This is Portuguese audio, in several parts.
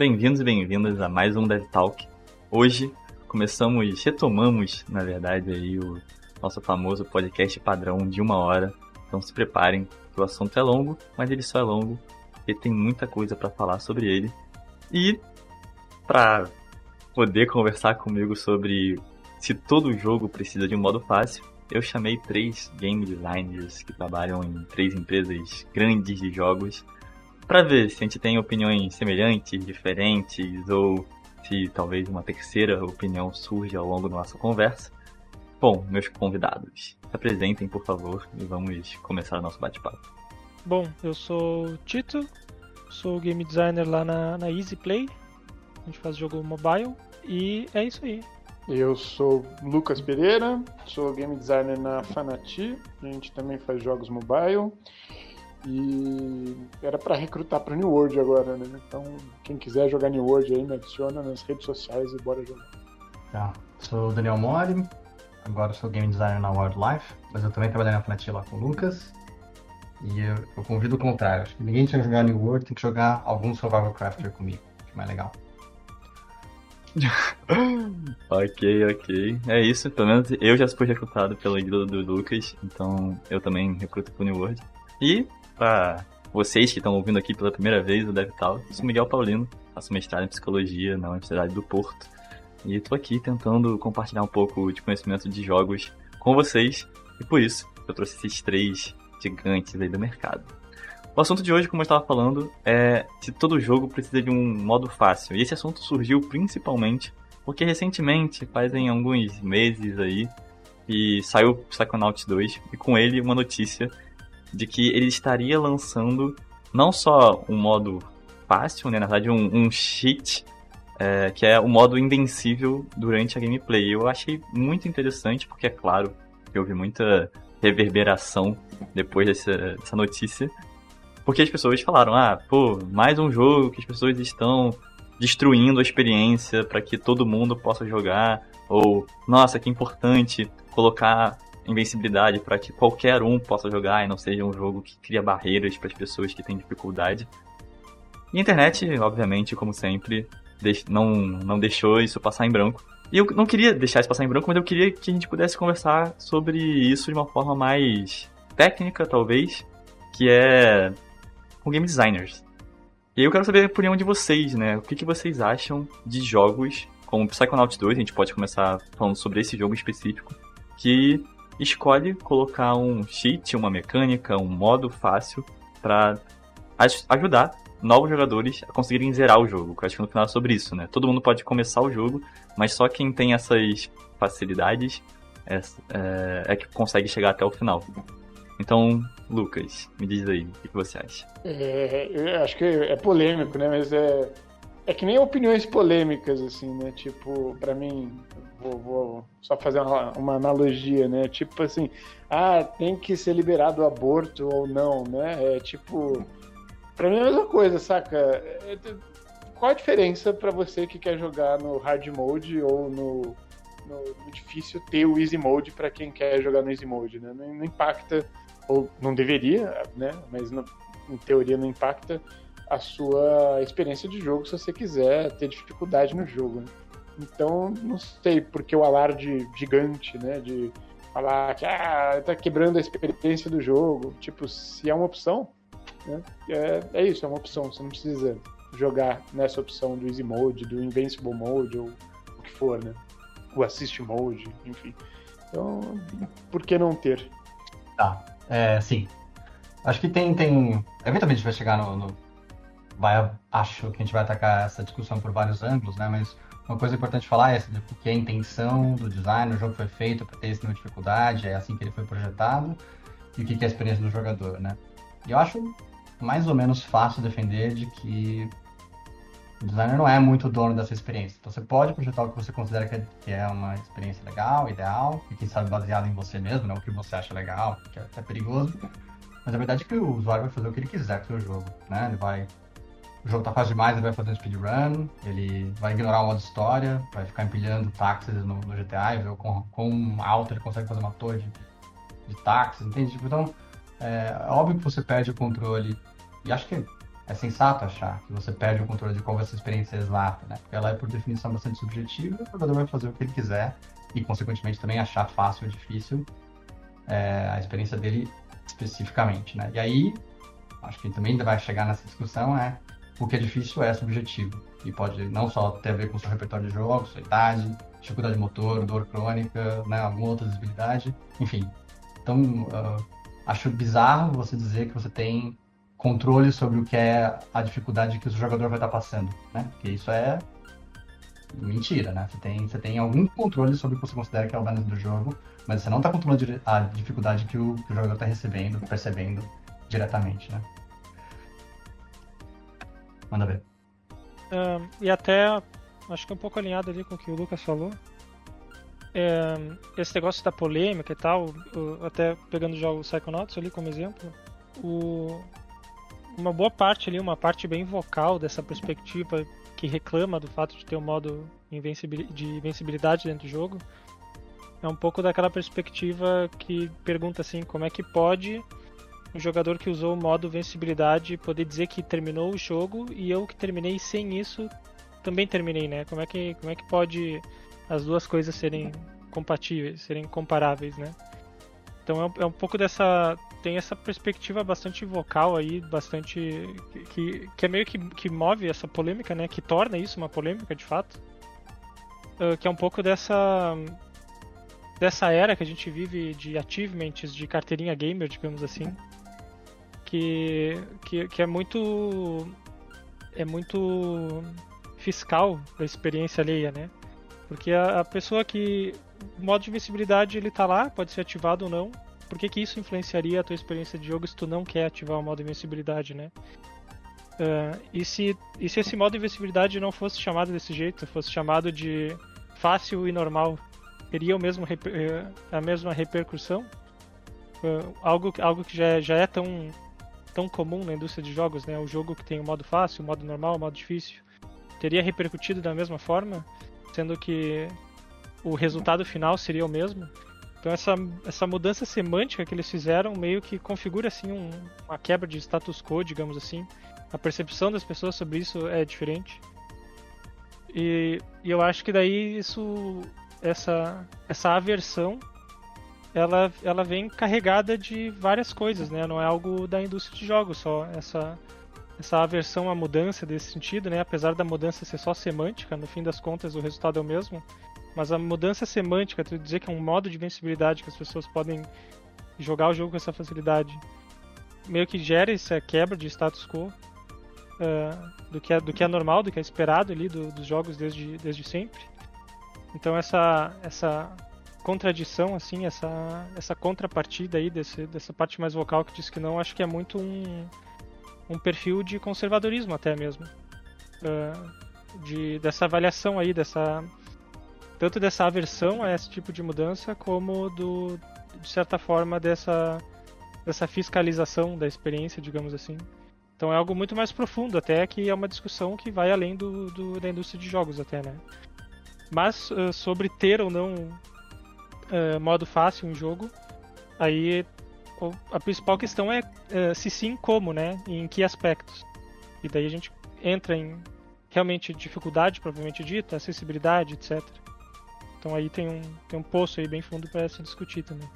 Bem-vindos e bem-vindas a mais um Dev Talk. Hoje começamos, retomamos, na verdade, aí o nosso famoso podcast padrão de uma hora. Então se preparem, que o assunto é longo, mas ele só é longo porque tem muita coisa para falar sobre ele. E para poder conversar comigo sobre se todo jogo precisa de um modo fácil, eu chamei três game designers que trabalham em três empresas grandes de jogos para ver se a gente tem opiniões semelhantes, diferentes ou se talvez uma terceira opinião surge ao longo da nossa conversa. Bom, meus convidados, se apresentem por favor e vamos começar o nosso bate-papo. Bom, eu sou o Tito, sou game designer lá na, na Easy Play, a gente faz jogo mobile e é isso aí. Eu sou Lucas Pereira, sou game designer na Fanati, a gente também faz jogos mobile. E era para recrutar para New World agora, né? Então, quem quiser jogar New World aí, me adiciona nas redes sociais e bora jogar. Tá. Sou o Daniel Mori, agora sou game designer na Wildlife, mas eu também trabalhei na Fanati lá com o Lucas. E eu, eu convido o contrário, acho que ninguém tinha que jogar New World, tem que jogar algum Survival Crafter comigo, que é mais legal. ok, ok. É isso, pelo menos eu já fui recrutado pela ídolo do Lucas, então eu também recruto pro New World. E, para vocês que estão ouvindo aqui pela primeira vez o DevTal, eu sou Miguel Paulino, faço mestrado em Psicologia na Universidade do Porto, e estou aqui tentando compartilhar um pouco de conhecimento de jogos com vocês, e por isso eu trouxe esses três gigantes aí do mercado. O assunto de hoje, como eu estava falando, é se todo jogo precisa de um modo fácil. E esse assunto surgiu principalmente porque recentemente, fazem alguns meses aí, e saiu Psychonauts 2 e com ele uma notícia de que ele estaria lançando não só um modo fácil, né, na verdade um, um cheat, é, que é o modo invencível durante a gameplay. Eu achei muito interessante porque é claro que houve muita reverberação depois dessa, dessa notícia, porque as pessoas falaram, ah, pô, mais um jogo que as pessoas estão destruindo a experiência para que todo mundo possa jogar, ou nossa, que importante colocar invencibilidade para que qualquer um possa jogar e não seja um jogo que cria barreiras para as pessoas que têm dificuldade. E a internet, obviamente, como sempre, não, não deixou isso passar em branco. E eu não queria deixar isso passar em branco, mas eu queria que a gente pudesse conversar sobre isso de uma forma mais técnica, talvez, que é com game designers. E eu quero saber a opinião de vocês, né? O que, que vocês acham de jogos como Psychonauts 2, a gente pode começar falando sobre esse jogo específico, que escolhe colocar um cheat, uma mecânica, um modo fácil para ajudar novos jogadores a conseguirem zerar o jogo. Eu acho que no final é sobre isso, né? Todo mundo pode começar o jogo, mas só quem tem essas facilidades é, é, é que consegue chegar até o final. Então, Lucas, me diz aí, o que você acha? É, eu acho que é polêmico, né? Mas é, é que nem opiniões polêmicas, assim, né? Tipo, para mim, vou, vou, só fazer uma, uma, analogia, né? Tipo assim, ah, tem que ser liberado o aborto ou não, né? É tipo, pra mim é a mesma coisa, saca? É, qual a diferença para você que quer jogar no hard mode ou no, no, no difícil ter o easy mode para quem quer jogar no easy mode, né? Não, não impacta ou não deveria, né? Mas em teoria não impacta a sua experiência de jogo se você quiser ter dificuldade no jogo. Né? Então, não sei porque o alarde gigante, né? De falar que ah, tá quebrando a experiência do jogo. Tipo, se é uma opção, né? é, é isso, é uma opção. Você não precisa jogar nessa opção do Easy Mode, do Invincible Mode ou o que for, né? O Assist Mode, enfim. Então, por que não ter? Tá. É, sim. Acho que tem, tem. Eventualmente a gente vai chegar no, no. Vai, acho que a gente vai atacar essa discussão por vários ângulos, né? Mas uma coisa importante falar é porque a intenção do design, o jogo foi feito para ter esse nível de dificuldade, é assim que ele foi projetado, e o que é a experiência do jogador, né? E eu acho mais ou menos fácil defender de que o designer não é muito dono dessa experiência. Então você pode projetar o que você considera que é uma experiência legal, ideal, e quem sabe baseado em você mesmo, não o que você acha legal, que é até perigoso. Mas a verdade é que o usuário vai fazer o que ele quiser com o seu jogo, né? Ele vai... O jogo tá fácil demais, ele vai fazer um speedrun, ele vai ignorar o modo história, vai ficar empilhando táxis no, no GTA e ver com, com alto ele consegue fazer uma torre de, de táxis, entende? Tipo, então, é, é óbvio que você perde o controle, e acho que é sensato achar que você perde o controle de ser a experiência exata, né? Porque ela é, por definição, bastante subjetiva o jogador vai fazer o que ele quiser e, consequentemente, também achar fácil ou difícil é, a experiência dele especificamente, né? E aí, acho que também vai chegar nessa discussão, é o que é difícil é subjetivo e pode não só ter a ver com seu repertório de jogos, sua idade, dificuldade motor, dor crônica, né, alguma outra disabilidade, enfim. Então, uh, acho bizarro você dizer que você tem controle sobre o que é a dificuldade que o jogador vai estar passando, né? Porque isso é mentira, né? Você tem, você tem algum controle sobre o que você considera que é o balance do jogo, mas você não está controlando a dificuldade que o, que o jogador está recebendo, percebendo diretamente, né? Manda ver. Um, e até, acho que é um pouco alinhado ali com o que o Lucas falou. Esse negócio da polêmica e tal, até pegando já o Psychonauts ali como exemplo, o, uma boa parte ali, uma parte bem vocal dessa perspectiva que reclama do fato de ter um modo de invencibilidade dentro do jogo, é um pouco daquela perspectiva que pergunta assim, como é que pode um jogador que usou o modo vencibilidade poder dizer que terminou o jogo e eu que terminei sem isso também terminei, né? Como é que, como é que pode as duas coisas serem compatíveis, serem comparáveis, né? Então é um, é um pouco dessa tem essa perspectiva bastante vocal aí, bastante que, que é meio que, que move essa polêmica, né? Que torna isso uma polêmica de fato, uh, que é um pouco dessa dessa era que a gente vive de achievements, de carteirinha gamer, digamos assim, que, que, que é muito é muito fiscal da experiência alheia, né? Porque a, a, pessoa que o modo de visibilidade ele tá lá, pode ser ativado ou não. Por que, que isso influenciaria a tua experiência de jogo se tu não quer ativar o modo de invencibilidade, né? Uh, e, se, e se esse modo de invencibilidade não fosse chamado desse jeito, fosse chamado de fácil e normal, teria o mesmo eh, a mesma repercussão? Uh, algo, algo que já, já é tão tão comum na indústria de jogos, né? O jogo que tem o modo fácil, o modo normal, o modo difícil, teria repercutido da mesma forma, sendo que o resultado final seria o mesmo. Então essa, essa mudança semântica que eles fizeram meio que configura assim um, uma quebra de status quo, digamos assim. A percepção das pessoas sobre isso é diferente. E, e eu acho que daí isso essa essa aversão ela, ela vem carregada de várias coisas, né? Não é algo da indústria de jogos só. Essa, essa aversão à mudança desse sentido, né? Apesar da mudança ser só semântica, no fim das contas o resultado é o mesmo. Mas a mudança semântica, tu dizer que é um modo de vencibilidade que as pessoas podem jogar o jogo com essa facilidade, meio que gera essa quebra de status quo uh, do, que é, do que é normal, do que é esperado ali do, dos jogos desde, desde sempre. Então essa, essa contradição, assim, essa, essa contrapartida aí desse, dessa parte mais vocal que diz que não, acho que é muito um, um perfil de conservadorismo até mesmo. Uh, de, dessa avaliação aí, dessa tanto dessa aversão a esse tipo de mudança, como do, de certa forma dessa, dessa fiscalização da experiência, digamos assim. Então é algo muito mais profundo, até que é uma discussão que vai além do, do da indústria de jogos até, né? Mas uh, sobre ter ou não uh, modo fácil um jogo, aí a principal questão é uh, se sim, como, né? E em que aspectos. E daí a gente entra em realmente dificuldade, propriamente dita, acessibilidade, etc. Então aí tem um, tem um poço aí bem fundo para se discutir também.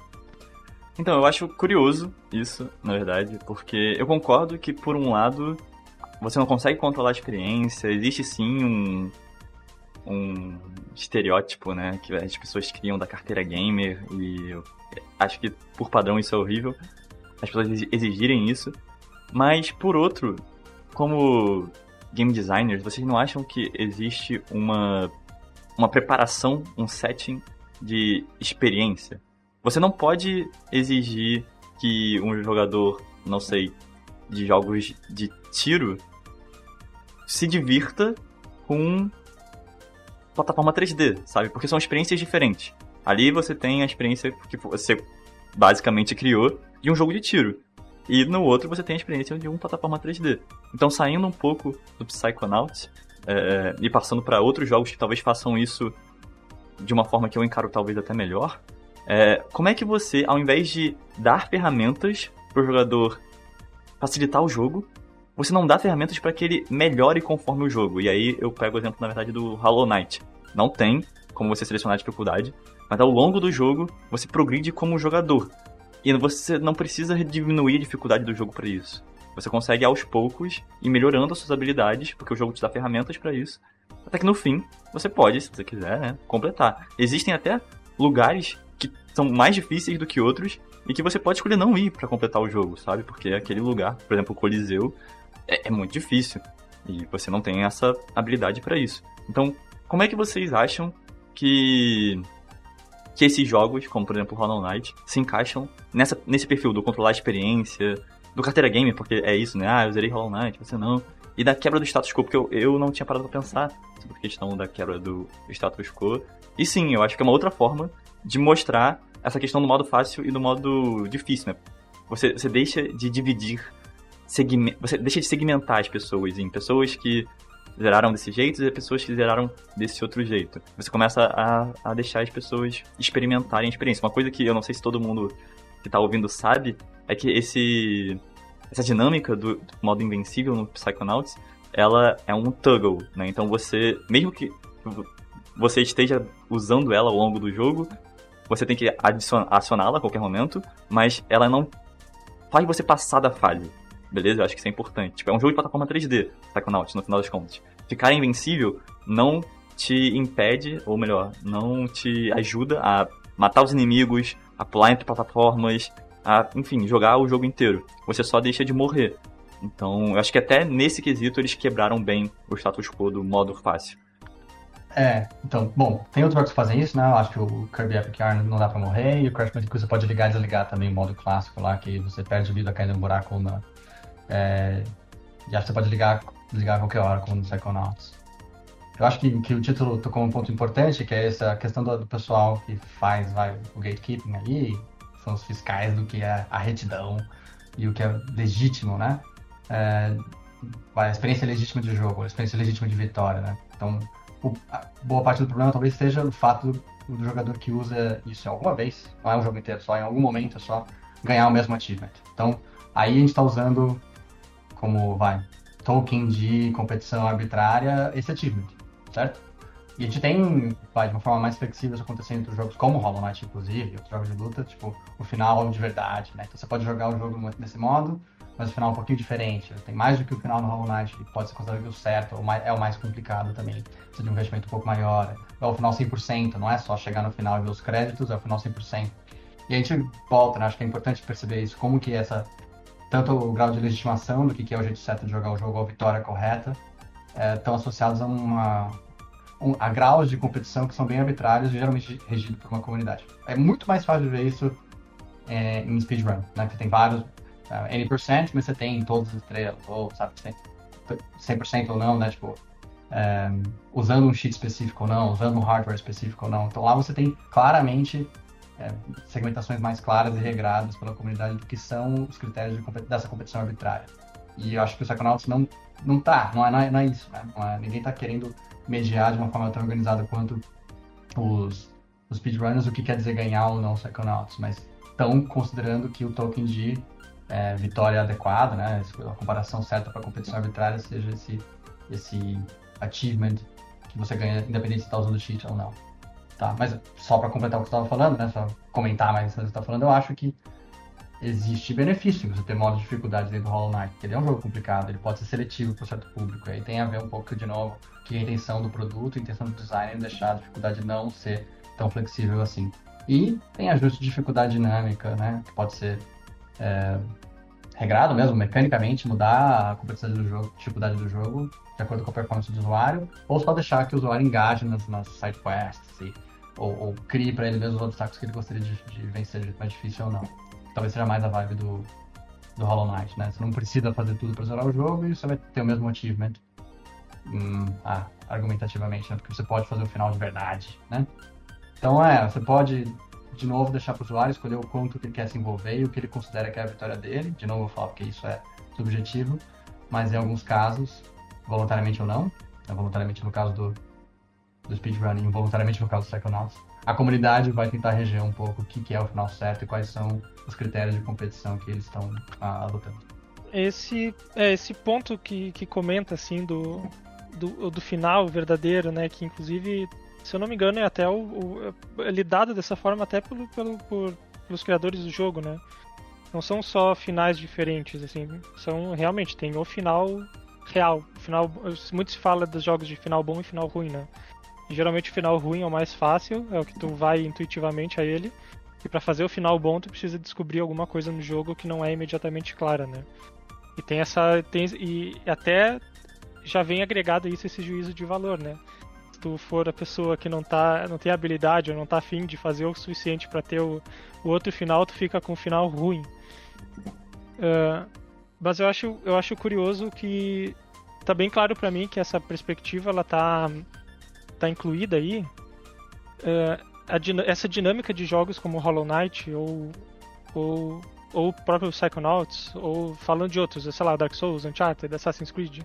Então, eu acho curioso isso, na verdade, porque eu concordo que, por um lado, você não consegue controlar a experiência, existe sim um, um estereótipo, né, que as pessoas criam da carteira gamer e acho que por padrão isso é horrível, as pessoas exigirem isso, mas por outro, como game designers, vocês não acham que existe uma uma preparação, um setting de experiência? Você não pode exigir que um jogador, não sei, de jogos de tiro se divirta com plataforma 3D, sabe? Porque são experiências diferentes. Ali você tem a experiência que você basicamente criou de um jogo de tiro. E no outro você tem a experiência de uma plataforma 3D. Então, saindo um pouco do Psychonauts é, e passando para outros jogos que talvez façam isso de uma forma que eu encaro talvez até melhor, é, como é que você, ao invés de dar ferramentas para o jogador facilitar o jogo, você não dá ferramentas para que ele melhore conforme o jogo. E aí eu pego o exemplo, na verdade, do Hollow Knight. Não tem como você selecionar a dificuldade, mas ao longo do jogo você progride como jogador. E você não precisa diminuir a dificuldade do jogo para isso. Você consegue aos poucos ir melhorando as suas habilidades, porque o jogo te dá ferramentas para isso. Até que no fim, você pode, se você quiser, né, completar. Existem até lugares que são mais difíceis do que outros e que você pode escolher não ir para completar o jogo, sabe? Porque aquele lugar, por exemplo, o Coliseu, é, é muito difícil e você não tem essa habilidade para isso. Então, como é que vocês acham que que esses jogos, como por exemplo Hollow Knight, se encaixam nessa, nesse perfil do controlar a experiência, do carteira game, porque é isso, né? Ah, eu zerei Hollow Knight, você não. E da quebra do status quo, porque eu, eu não tinha parado pra pensar sobre a questão da quebra do status quo. E sim, eu acho que é uma outra forma de mostrar essa questão do modo fácil e do modo difícil, né? Você, você deixa de dividir, você deixa de segmentar as pessoas em pessoas que zeraram desse jeito e pessoas que zeraram desse outro jeito. Você começa a, a deixar as pessoas experimentarem a experiência. Uma coisa que eu não sei se todo mundo que tá ouvindo sabe é que esse essa dinâmica do, do modo invencível no Psychonauts, ela é um toggle, né? Então você, mesmo que você esteja usando ela ao longo do jogo, você tem que acioná-la a qualquer momento, mas ela não faz você passar da fase. Beleza? Eu acho que isso é importante. Tipo, é um jogo de plataforma 3D, Psychonauts, no final das contas. Ficar invencível não te impede, ou melhor, não te ajuda a matar os inimigos, a pular entre plataformas, a, enfim, jogar o jogo inteiro. Você só deixa de morrer. Então, eu acho que até nesse quesito eles quebraram bem o status quo do modo fácil. É, então, bom, tem outros jogos que fazem isso, né? Eu acho que o Kirby Epic Yarn não dá pra morrer, e o Crash Bandicoot você pode ligar e desligar também o modo clássico lá, que você perde vida caindo no buraco. É, e acho que você pode ligar, desligar a qualquer hora com o Psychonauts. Eu acho que, que o título tocou um ponto importante, que é essa questão do, do pessoal que faz vai, o gatekeeping ali, são os fiscais do que é a retidão e o que é legítimo, né? É, a experiência legítima de jogo, a experiência legítima de vitória, né? Então, o, boa parte do problema talvez seja o fato do, do, jogador que usa isso alguma vez, não é um jogo inteiro, só em algum momento é só ganhar o mesmo achievement. Então, aí a gente está usando como, vai, token de competição arbitrária esse achievement, certo? E a gente tem, vai, de uma forma mais flexível isso acontecendo entre jogos como Hollow Knight, inclusive, outros jogos de luta, tipo, o final de verdade, né? Então você pode jogar o jogo nesse modo, mas o final é um pouquinho diferente. Tem mais do que o final no Hollow Knight, que pode ser considerado o certo, ou é o mais complicado também. Precisa de um investimento um pouco maior. É o final 100%, não é só chegar no final e ver os créditos, é o final 100%. E a gente volta, né? Acho que é importante perceber isso, como que essa, tanto o grau de legitimação do que é o jeito certo de jogar o jogo, a vitória correta, estão é, associados a uma um, a graus de competição que são bem arbitrários e geralmente regidos por uma comunidade. É muito mais fácil ver isso é, em speedrun, né? Você tem vários, uh, N%, mas você tem todas as estrelas, ou sabe, você tem 100% ou não, né? Tipo, é, usando um cheat específico ou não, usando um hardware específico ou não. Então lá você tem claramente é, segmentações mais claras e regradas pela comunidade do que são os critérios de, dessa competição arbitrária. E eu acho que o Psychonauts não, não tá, não é, não é, não é isso, né? É, ninguém tá querendo mediar de uma forma tão organizada quanto os, os speedrunners o que quer dizer ganhar ou não Psychonauts, mas estão considerando que o token de é, vitória adequada, né, a comparação certa para competição arbitrária seja esse, esse achievement que você ganha, independente se está usando cheat ou não. Tá, mas só para completar o que você estava falando, né, só comentar mais o que você está falando, eu acho que existe benefício você ter modo de dificuldade dentro do Hollow Knight, porque ele é um jogo complicado, ele pode ser seletivo para certo público, aí tem a ver um pouco, de novo, que a intenção do produto, a intenção do design é deixar a dificuldade não ser tão flexível assim. E tem ajuste de dificuldade dinâmica, né, que pode ser é, regrado mesmo, mecanicamente, mudar a complexidade do jogo, dificuldade do jogo, de acordo com a performance do usuário, ou só deixar que o usuário engaje nas, nas side quests, e, ou, ou crie para ele mesmo os obstáculos que ele gostaria de, de vencer de mais difícil ou não talvez seja mais a vibe do, do Hollow Knight, né? Você não precisa fazer tudo para zerar o jogo e você vai ter o mesmo achievement. Hum, ah, argumentativamente, né? Porque você pode fazer o final de verdade, né? Então é, você pode de novo deixar para o usuário escolher o quanto que ele quer se envolver e o que ele considera que é a vitória dele. De novo eu falo porque isso é subjetivo, mas em alguns casos, voluntariamente ou não, né? voluntariamente no caso do, do speedrunning, voluntariamente no caso do Psychonauts, a comunidade vai tentar reger um pouco o que, que é o final certo e quais são os critérios de competição que eles estão ah, adotando. esse é esse ponto que, que comenta assim do, do, do final verdadeiro, né? Que inclusive, se eu não me engano, é até o, o é lidado dessa forma até pelo, pelo, por, pelos criadores do jogo, né? Não são só finais diferentes, assim, são realmente tem o final real, o final muito se fala dos jogos de final bom e final ruim, né? Geralmente o final ruim é o mais fácil, é o que tu vai intuitivamente a ele. E para fazer o final bom, tu precisa descobrir alguma coisa no jogo que não é imediatamente clara, né? E tem essa. Tem, e até já vem agregado isso esse juízo de valor, né? Tu for a pessoa que não tá. não tem habilidade ou não tá afim de fazer o suficiente para ter o, o outro final, tu fica com um final ruim. Uh, mas eu acho, eu acho curioso que tá bem claro para mim que essa perspectiva ela tá, tá incluída aí. Uh, essa dinâmica de jogos como Hollow Knight ou, ou ou próprio Psychonauts, ou falando de outros, sei lá, Dark Souls, Uncharted, Assassin's Creed,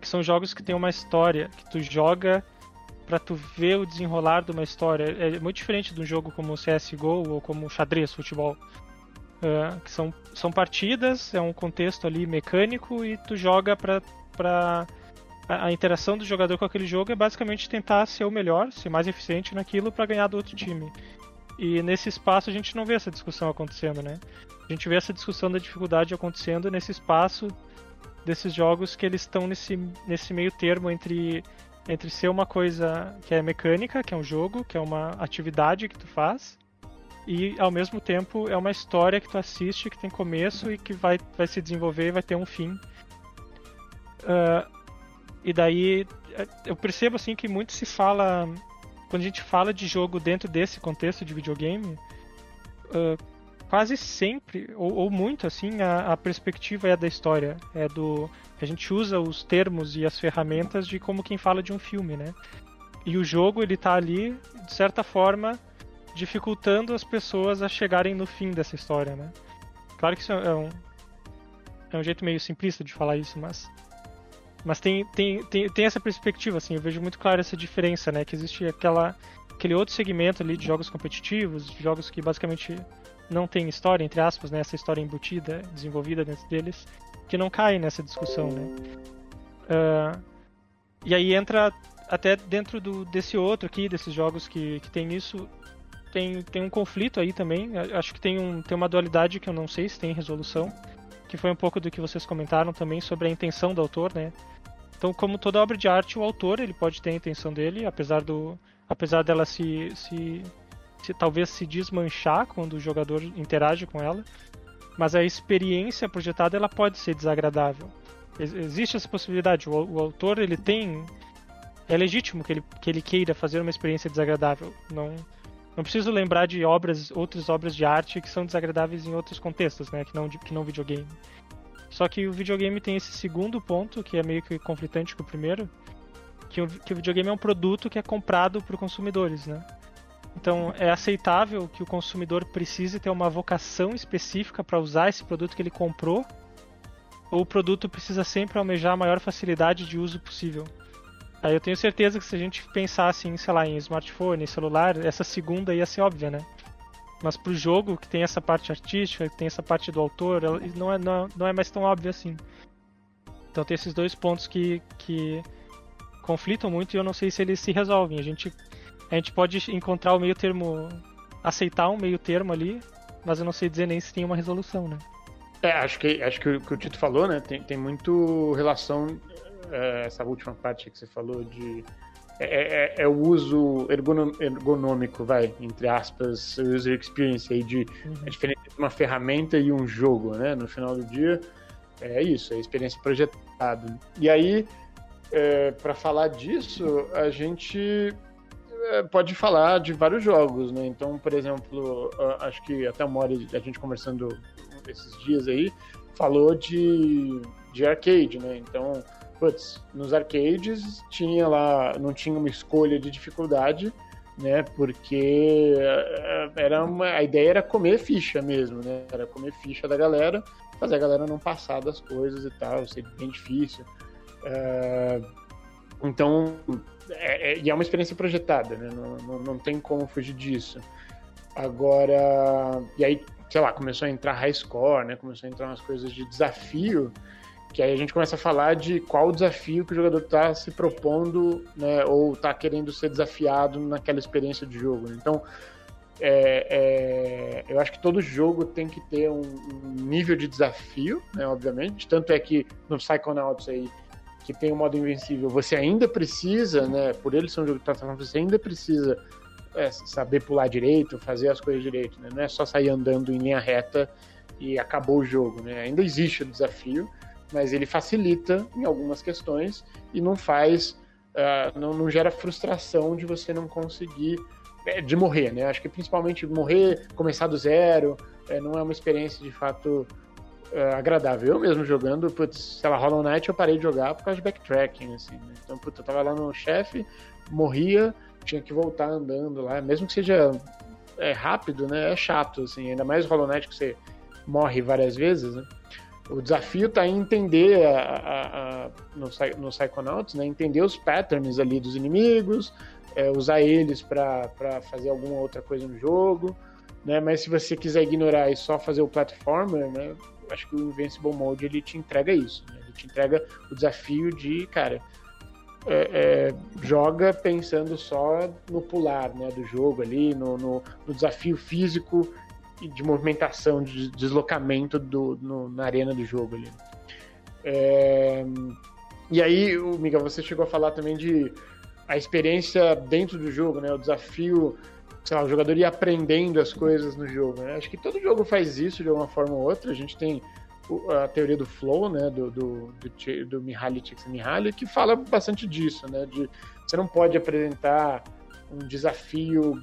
que são jogos que têm uma história, que tu joga para tu ver o desenrolar de uma história. É muito diferente de um jogo como CSGO ou como xadrez, futebol. Uh, que são, são partidas, é um contexto ali mecânico e tu joga pra. pra a, a interação do jogador com aquele jogo é basicamente tentar ser o melhor, ser mais eficiente naquilo para ganhar do outro time. E nesse espaço a gente não vê essa discussão acontecendo, né? A gente vê essa discussão da dificuldade acontecendo nesse espaço desses jogos que eles estão nesse, nesse meio termo entre, entre ser uma coisa que é mecânica, que é um jogo, que é uma atividade que tu faz, e ao mesmo tempo é uma história que tu assiste, que tem começo e que vai, vai se desenvolver e vai ter um fim. Uh, e daí eu percebo assim que muito se fala quando a gente fala de jogo dentro desse contexto de videogame, uh, quase sempre, ou, ou muito assim, a, a, perspectiva é da história. É do. A gente usa os termos e as ferramentas de como quem fala de um filme, né? E o jogo, ele tá ali, de certa forma, dificultando as pessoas a chegarem no fim dessa história, né? Claro que isso é um, é um jeito meio simplista de falar isso, mas. Mas tem, tem, tem, tem essa perspectiva, assim, eu vejo muito claro essa diferença, né? Que existe aquela, aquele outro segmento ali de jogos competitivos, de jogos que basicamente não tem história, entre aspas, né, essa história embutida, desenvolvida dentro deles, que não cai nessa discussão, né? Uh, e aí entra até dentro do, desse outro aqui, desses jogos que, que tem isso, tem, tem um conflito aí também. Acho que tem, um, tem uma dualidade que eu não sei se tem resolução, que foi um pouco do que vocês comentaram também sobre a intenção do autor, né? Então, como toda obra de arte, o autor ele pode ter a intenção dele, apesar do, apesar dela se, se se, talvez se desmanchar quando o jogador interage com ela, mas a experiência projetada ela pode ser desagradável. Existe essa possibilidade. O, o autor ele tem é legítimo que ele, que ele queira fazer uma experiência desagradável. Não, não preciso lembrar de obras, outras obras de arte que são desagradáveis em outros contextos, né? Que não, que não videogame. Só que o videogame tem esse segundo ponto, que é meio que conflitante com o primeiro, o, que o videogame é um produto que é comprado por consumidores, né? Então, é aceitável que o consumidor precise ter uma vocação específica para usar esse produto que ele comprou, ou o produto precisa sempre almejar a maior facilidade de uso possível. Aí eu tenho certeza que se a gente pensasse em, sei lá, em smartphone, em celular, essa segunda ia ser óbvia, né? Mas pro jogo, que tem essa parte artística, que tem essa parte do autor, não é, não, não é mais tão óbvio assim. Então tem esses dois pontos que, que conflitam muito e eu não sei se eles se resolvem. A gente a gente pode encontrar o meio termo, aceitar um meio termo ali, mas eu não sei dizer nem se tem uma resolução, né? É, acho que, acho que o que o Tito falou, né, tem, tem muito relação, é, essa última parte que você falou de... É, é, é, o uso ergonômico, vai, entre aspas, user experience aí de uhum. a diferença entre uma ferramenta e um jogo, né? No final do dia, é isso, é a experiência projetada. E aí, é, para falar disso, a gente é, pode falar de vários jogos, né? Então, por exemplo, acho que até uma hora a gente conversando esses dias aí, falou de, de arcade, né? Então, putz, nos arcades tinha lá, não tinha uma escolha de dificuldade, né? Porque é, era uma, a ideia era comer ficha mesmo, né? Era comer ficha da galera, fazer a galera não passar das coisas e tal, ser bem difícil. É, então, é, é, e é uma experiência projetada, né? Não, não, não, tem como fugir disso. Agora, e aí sei lá, começou a entrar high score, né? Começou a entrar umas coisas de desafio, que aí a gente começa a falar de qual desafio que o jogador está se propondo, né? Ou está querendo ser desafiado naquela experiência de jogo. Né? Então, é, é, eu acho que todo jogo tem que ter um, um, nível de desafio, né? Obviamente. Tanto é que no Psychonauts aí que tem o modo invencível, você ainda precisa, né? Por ele ser um jogo de plataforma, você ainda precisa é, saber pular direito, fazer as coisas direito, né? Não é só sair andando em linha reta e acabou o jogo, né? Ainda existe o desafio, mas ele facilita em algumas questões e não faz, uh, não, não, gera frustração de você não conseguir, é, de morrer, né? Acho que principalmente morrer, começar do zero, é, não é uma experiência de fato uh, agradável. Eu mesmo jogando, putz, sei lá, Hollow Knight eu parei de jogar por causa de backtracking, assim, né? Então, putz, eu tava lá no chefe, morria, tinha que voltar andando lá, mesmo que seja é, rápido, né? É chato, assim, ainda mais Hollow Knight que você morre várias vezes, né? O desafio está em entender a, a, a, no, no Psychonauts, né? Entender os patterns ali dos inimigos, é, usar eles para fazer alguma outra coisa no jogo, né? Mas se você quiser ignorar e só fazer o platformer, né? Acho que o Invincible Mode ele te entrega isso, né? Ele te entrega o desafio de, cara, é, é, joga pensando só no pular né, do jogo ali, no, no, no desafio físico e de movimentação, de deslocamento do, no, na arena do jogo ali. É, e aí, Miguel, você chegou a falar também de a experiência dentro do jogo, né? O desafio, sei lá, o jogador ir aprendendo as coisas no jogo. Né? Acho que todo jogo faz isso de uma forma ou outra. A gente tem a teoria do flow, né, do, do, do, do Mihaly Csikszentmihalyi, que fala bastante disso, né, de você não pode apresentar um desafio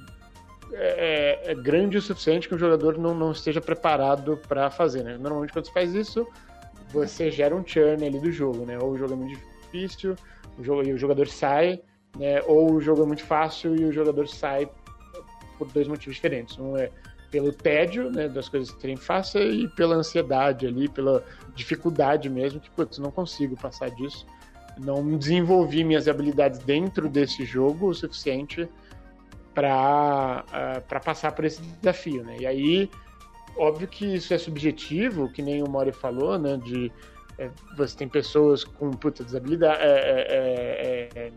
é, é, é grande o suficiente que o jogador não, não esteja preparado para fazer, né. Normalmente quando você faz isso, você gera um churn ali do jogo, né, ou o jogo é muito difícil, o jogo, e o jogador sai, né, ou o jogo é muito fácil e o jogador sai por dois motivos diferentes. Um é pelo tédio, né, das coisas serem fáceis e pela ansiedade ali, pela dificuldade mesmo, que, putz, não consigo passar disso. Não desenvolvi minhas habilidades dentro desse jogo o suficiente para uh, para passar por esse desafio, né? E aí, óbvio que isso é subjetivo, que nem o Mori falou, né, de é, você tem pessoas com puta desabilidade, é, é, é, é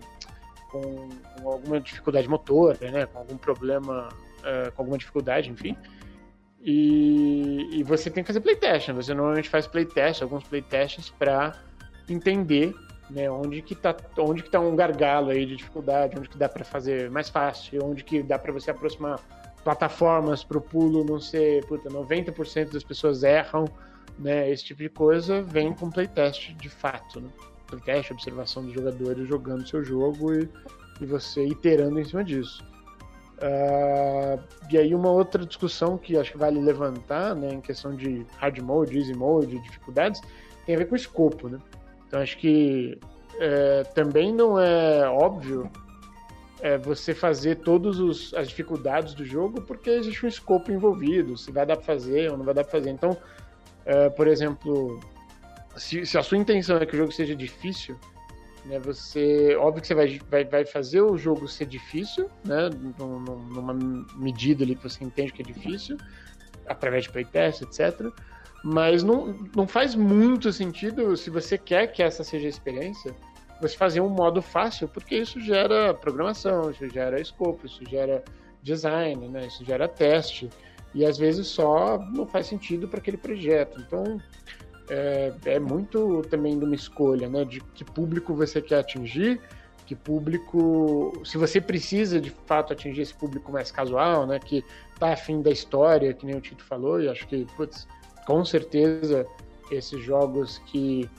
com, com, alguma dificuldade motora, né, com algum problema uh, com alguma dificuldade, enfim. E, e, você tem que fazer playtest, né? Você normalmente faz playtest, alguns playtests para entender né, onde que tá, onde que tá um gargalo aí de dificuldade, onde que dá para fazer mais fácil, onde que dá para você aproximar plataformas para o pulo não ser, puta, 90% das pessoas erram, né, esse tipo de coisa vem com playtest de fato, né? Playtest, observação dos jogadores jogando seu jogo e, e você iterando em cima disso. Uh, e aí uma outra discussão que acho que vale levantar, né, em questão de hard mode, easy mode, dificuldades, tem a ver com o escopo, né? Então acho que é, também não é óbvio é, você fazer todas as dificuldades do jogo porque existe um escopo envolvido, se vai dar para fazer ou não vai dar para fazer. Então, é, por exemplo, se, se a sua intenção é que o jogo seja difícil, né? Você, óbvio que você vai, vai, vai fazer o jogo ser difícil, né? Numa medida ali que você entende que é difícil, através de playtest, etc. Mas não, não faz muito sentido, se você quer que essa seja a experiência, você fazer um modo fácil, porque isso gera programação, isso gera escopo, isso gera design, né? Isso gera teste. E às vezes só não faz sentido para aquele projeto. Então, é, é muito também de uma escolha, né? De que público você quer atingir, que público, se você precisa de fato atingir esse público mais casual, né? Que tá afim da história, que nem o Tito falou, e acho que, putz, com certeza esses jogos que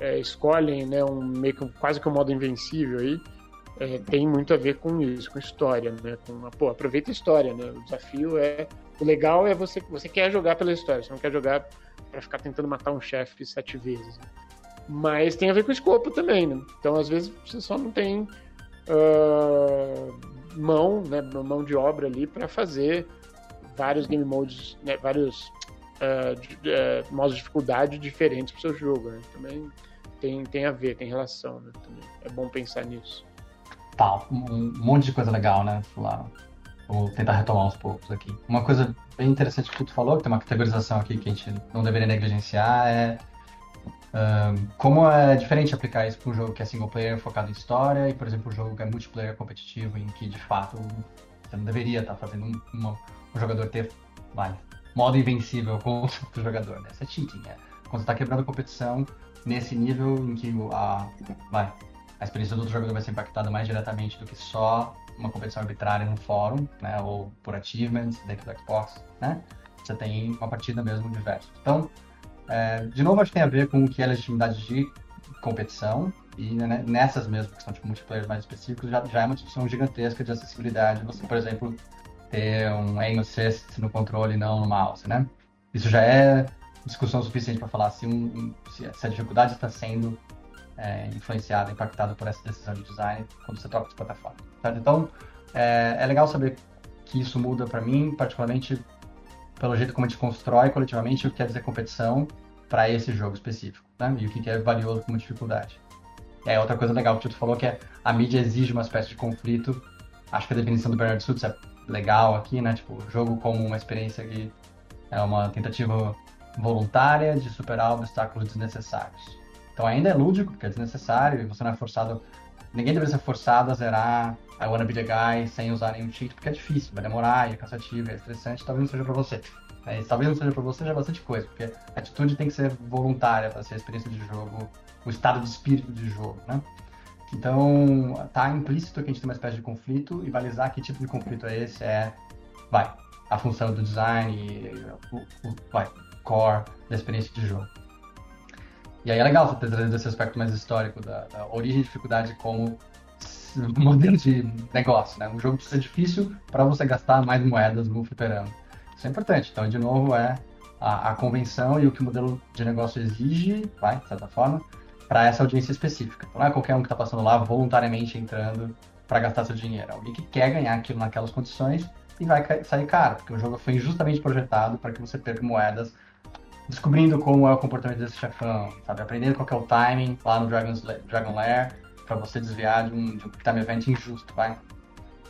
é, escolhem, né? Um meio que quase que um modo invencível aí, é, tem muito a ver com isso, com história, né? Com, pô, aproveita a história, né? O desafio é, o legal é você, você quer jogar pela história, você não quer jogar para ficar tentando matar um chefe sete vezes. Né? Mas tem a ver com o escopo também, né? Então, às vezes, você só não tem uh, mão, né, mão de obra ali para fazer vários game modes, né, vários uh, de, uh, modos de dificuldade diferentes para o seu jogo, né? Também tem, tem a ver, tem relação, né? Também é bom pensar nisso. Tá, um monte de coisa legal, né? Falaram. Vou tentar retomar aos poucos aqui. Uma coisa bem interessante que tu falou, que tem uma categorização aqui que a gente não deveria negligenciar, é um, como é diferente aplicar isso para um jogo que é single player focado em história e, por exemplo, um jogo que é multiplayer competitivo em que, de fato, você não deveria estar fazendo um, um jogador ter vai, modo invencível com outro jogador. Né? Isso é cheating. É. Quando você está quebrando a competição nesse nível em que a, vai, a experiência do outro jogador vai ser impactada mais diretamente do que só uma competição arbitrária no fórum, né, ou por achievements dentro do Xbox, né? Você tem uma partida mesmo de versus. Então, é, de novo, acho que tem a ver com o que é legitimidade de competição e né, nessas mesmo, que são tipo multiplayer mais específicos, já, já é uma discussão gigantesca de acessibilidade. Você, por exemplo, ter um aim assist no controle e não no mouse, né? Isso já é discussão suficiente para falar se, um, se, se, a dificuldade está sendo é, influenciada, impactada por essa decisão de design quando você troca de plataforma. Certo? Então, é, é legal saber que isso muda para mim, particularmente pelo jeito como a gente constrói coletivamente o que quer dizer competição para esse jogo específico, né? E o que é valioso como dificuldade. É outra coisa legal que o Tito falou que é a mídia exige uma espécie de conflito. Acho que a definição do Bernard Sutz é legal aqui, né? Tipo, jogo como uma experiência que é uma tentativa voluntária de superar obstáculos desnecessários. Então ainda é lúdico, porque é desnecessário, e você não é forçado. Ninguém deveria ser forçado a zerar I Wanna Be the Guy sem usar nenhum cheat, porque é difícil, vai demorar, é cansativo, é estressante, talvez não seja pra você. É, talvez não seja pra você, já é bastante coisa, porque a atitude tem que ser voluntária para ser a experiência de jogo, o estado de espírito de jogo, né? Então, tá implícito que a gente tem uma espécie de conflito e balizar que tipo de conflito é esse é, vai, a função do design, o, o, vai, core da experiência de jogo. E aí é legal você ter trazido esse aspecto mais histórico da, da origem e dificuldade como modelo de negócio, né? Um jogo precisa ser difícil para você gastar mais moedas no fliperama. Isso é importante. Então, de novo, é a, a, convenção e o que o modelo de negócio exige, vai, de certa forma, para essa audiência específica. Então, não é qualquer um que está passando lá voluntariamente entrando para gastar seu dinheiro. É alguém que quer ganhar aquilo naquelas condições e vai sair caro, porque o jogo foi justamente projetado para que você perca moedas descobrindo como é o comportamento desse chefão, sabe? Aprendendo qual é o timing lá no Dragon's Dragon Lair para você desviar de um, de um time event injusto, vai?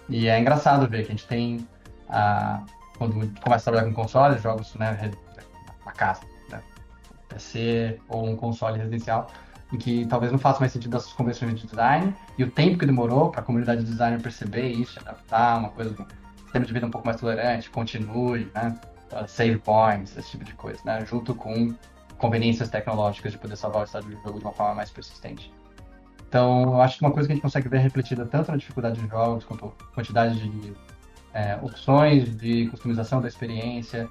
E é engraçado ver que a gente tem, a, quando começa a trabalhar com consoles, jogos, né, uma casa, né, PC ou um console residencial, em que talvez não faça mais sentido essas convenções de design e o tempo que demorou para a comunidade de designer perceber isso, adaptar uma coisa, um sistema de vida um pouco mais tolerante, continue, né? Save points, esse tipo de coisa, né? Junto com conveniências tecnológicas de poder salvar o estado do jogo de uma forma mais persistente. Então, eu acho que uma coisa que a gente consegue ver refletida tanto na dificuldade de jogos, quanto quantidade de é, opções de customização da experiência,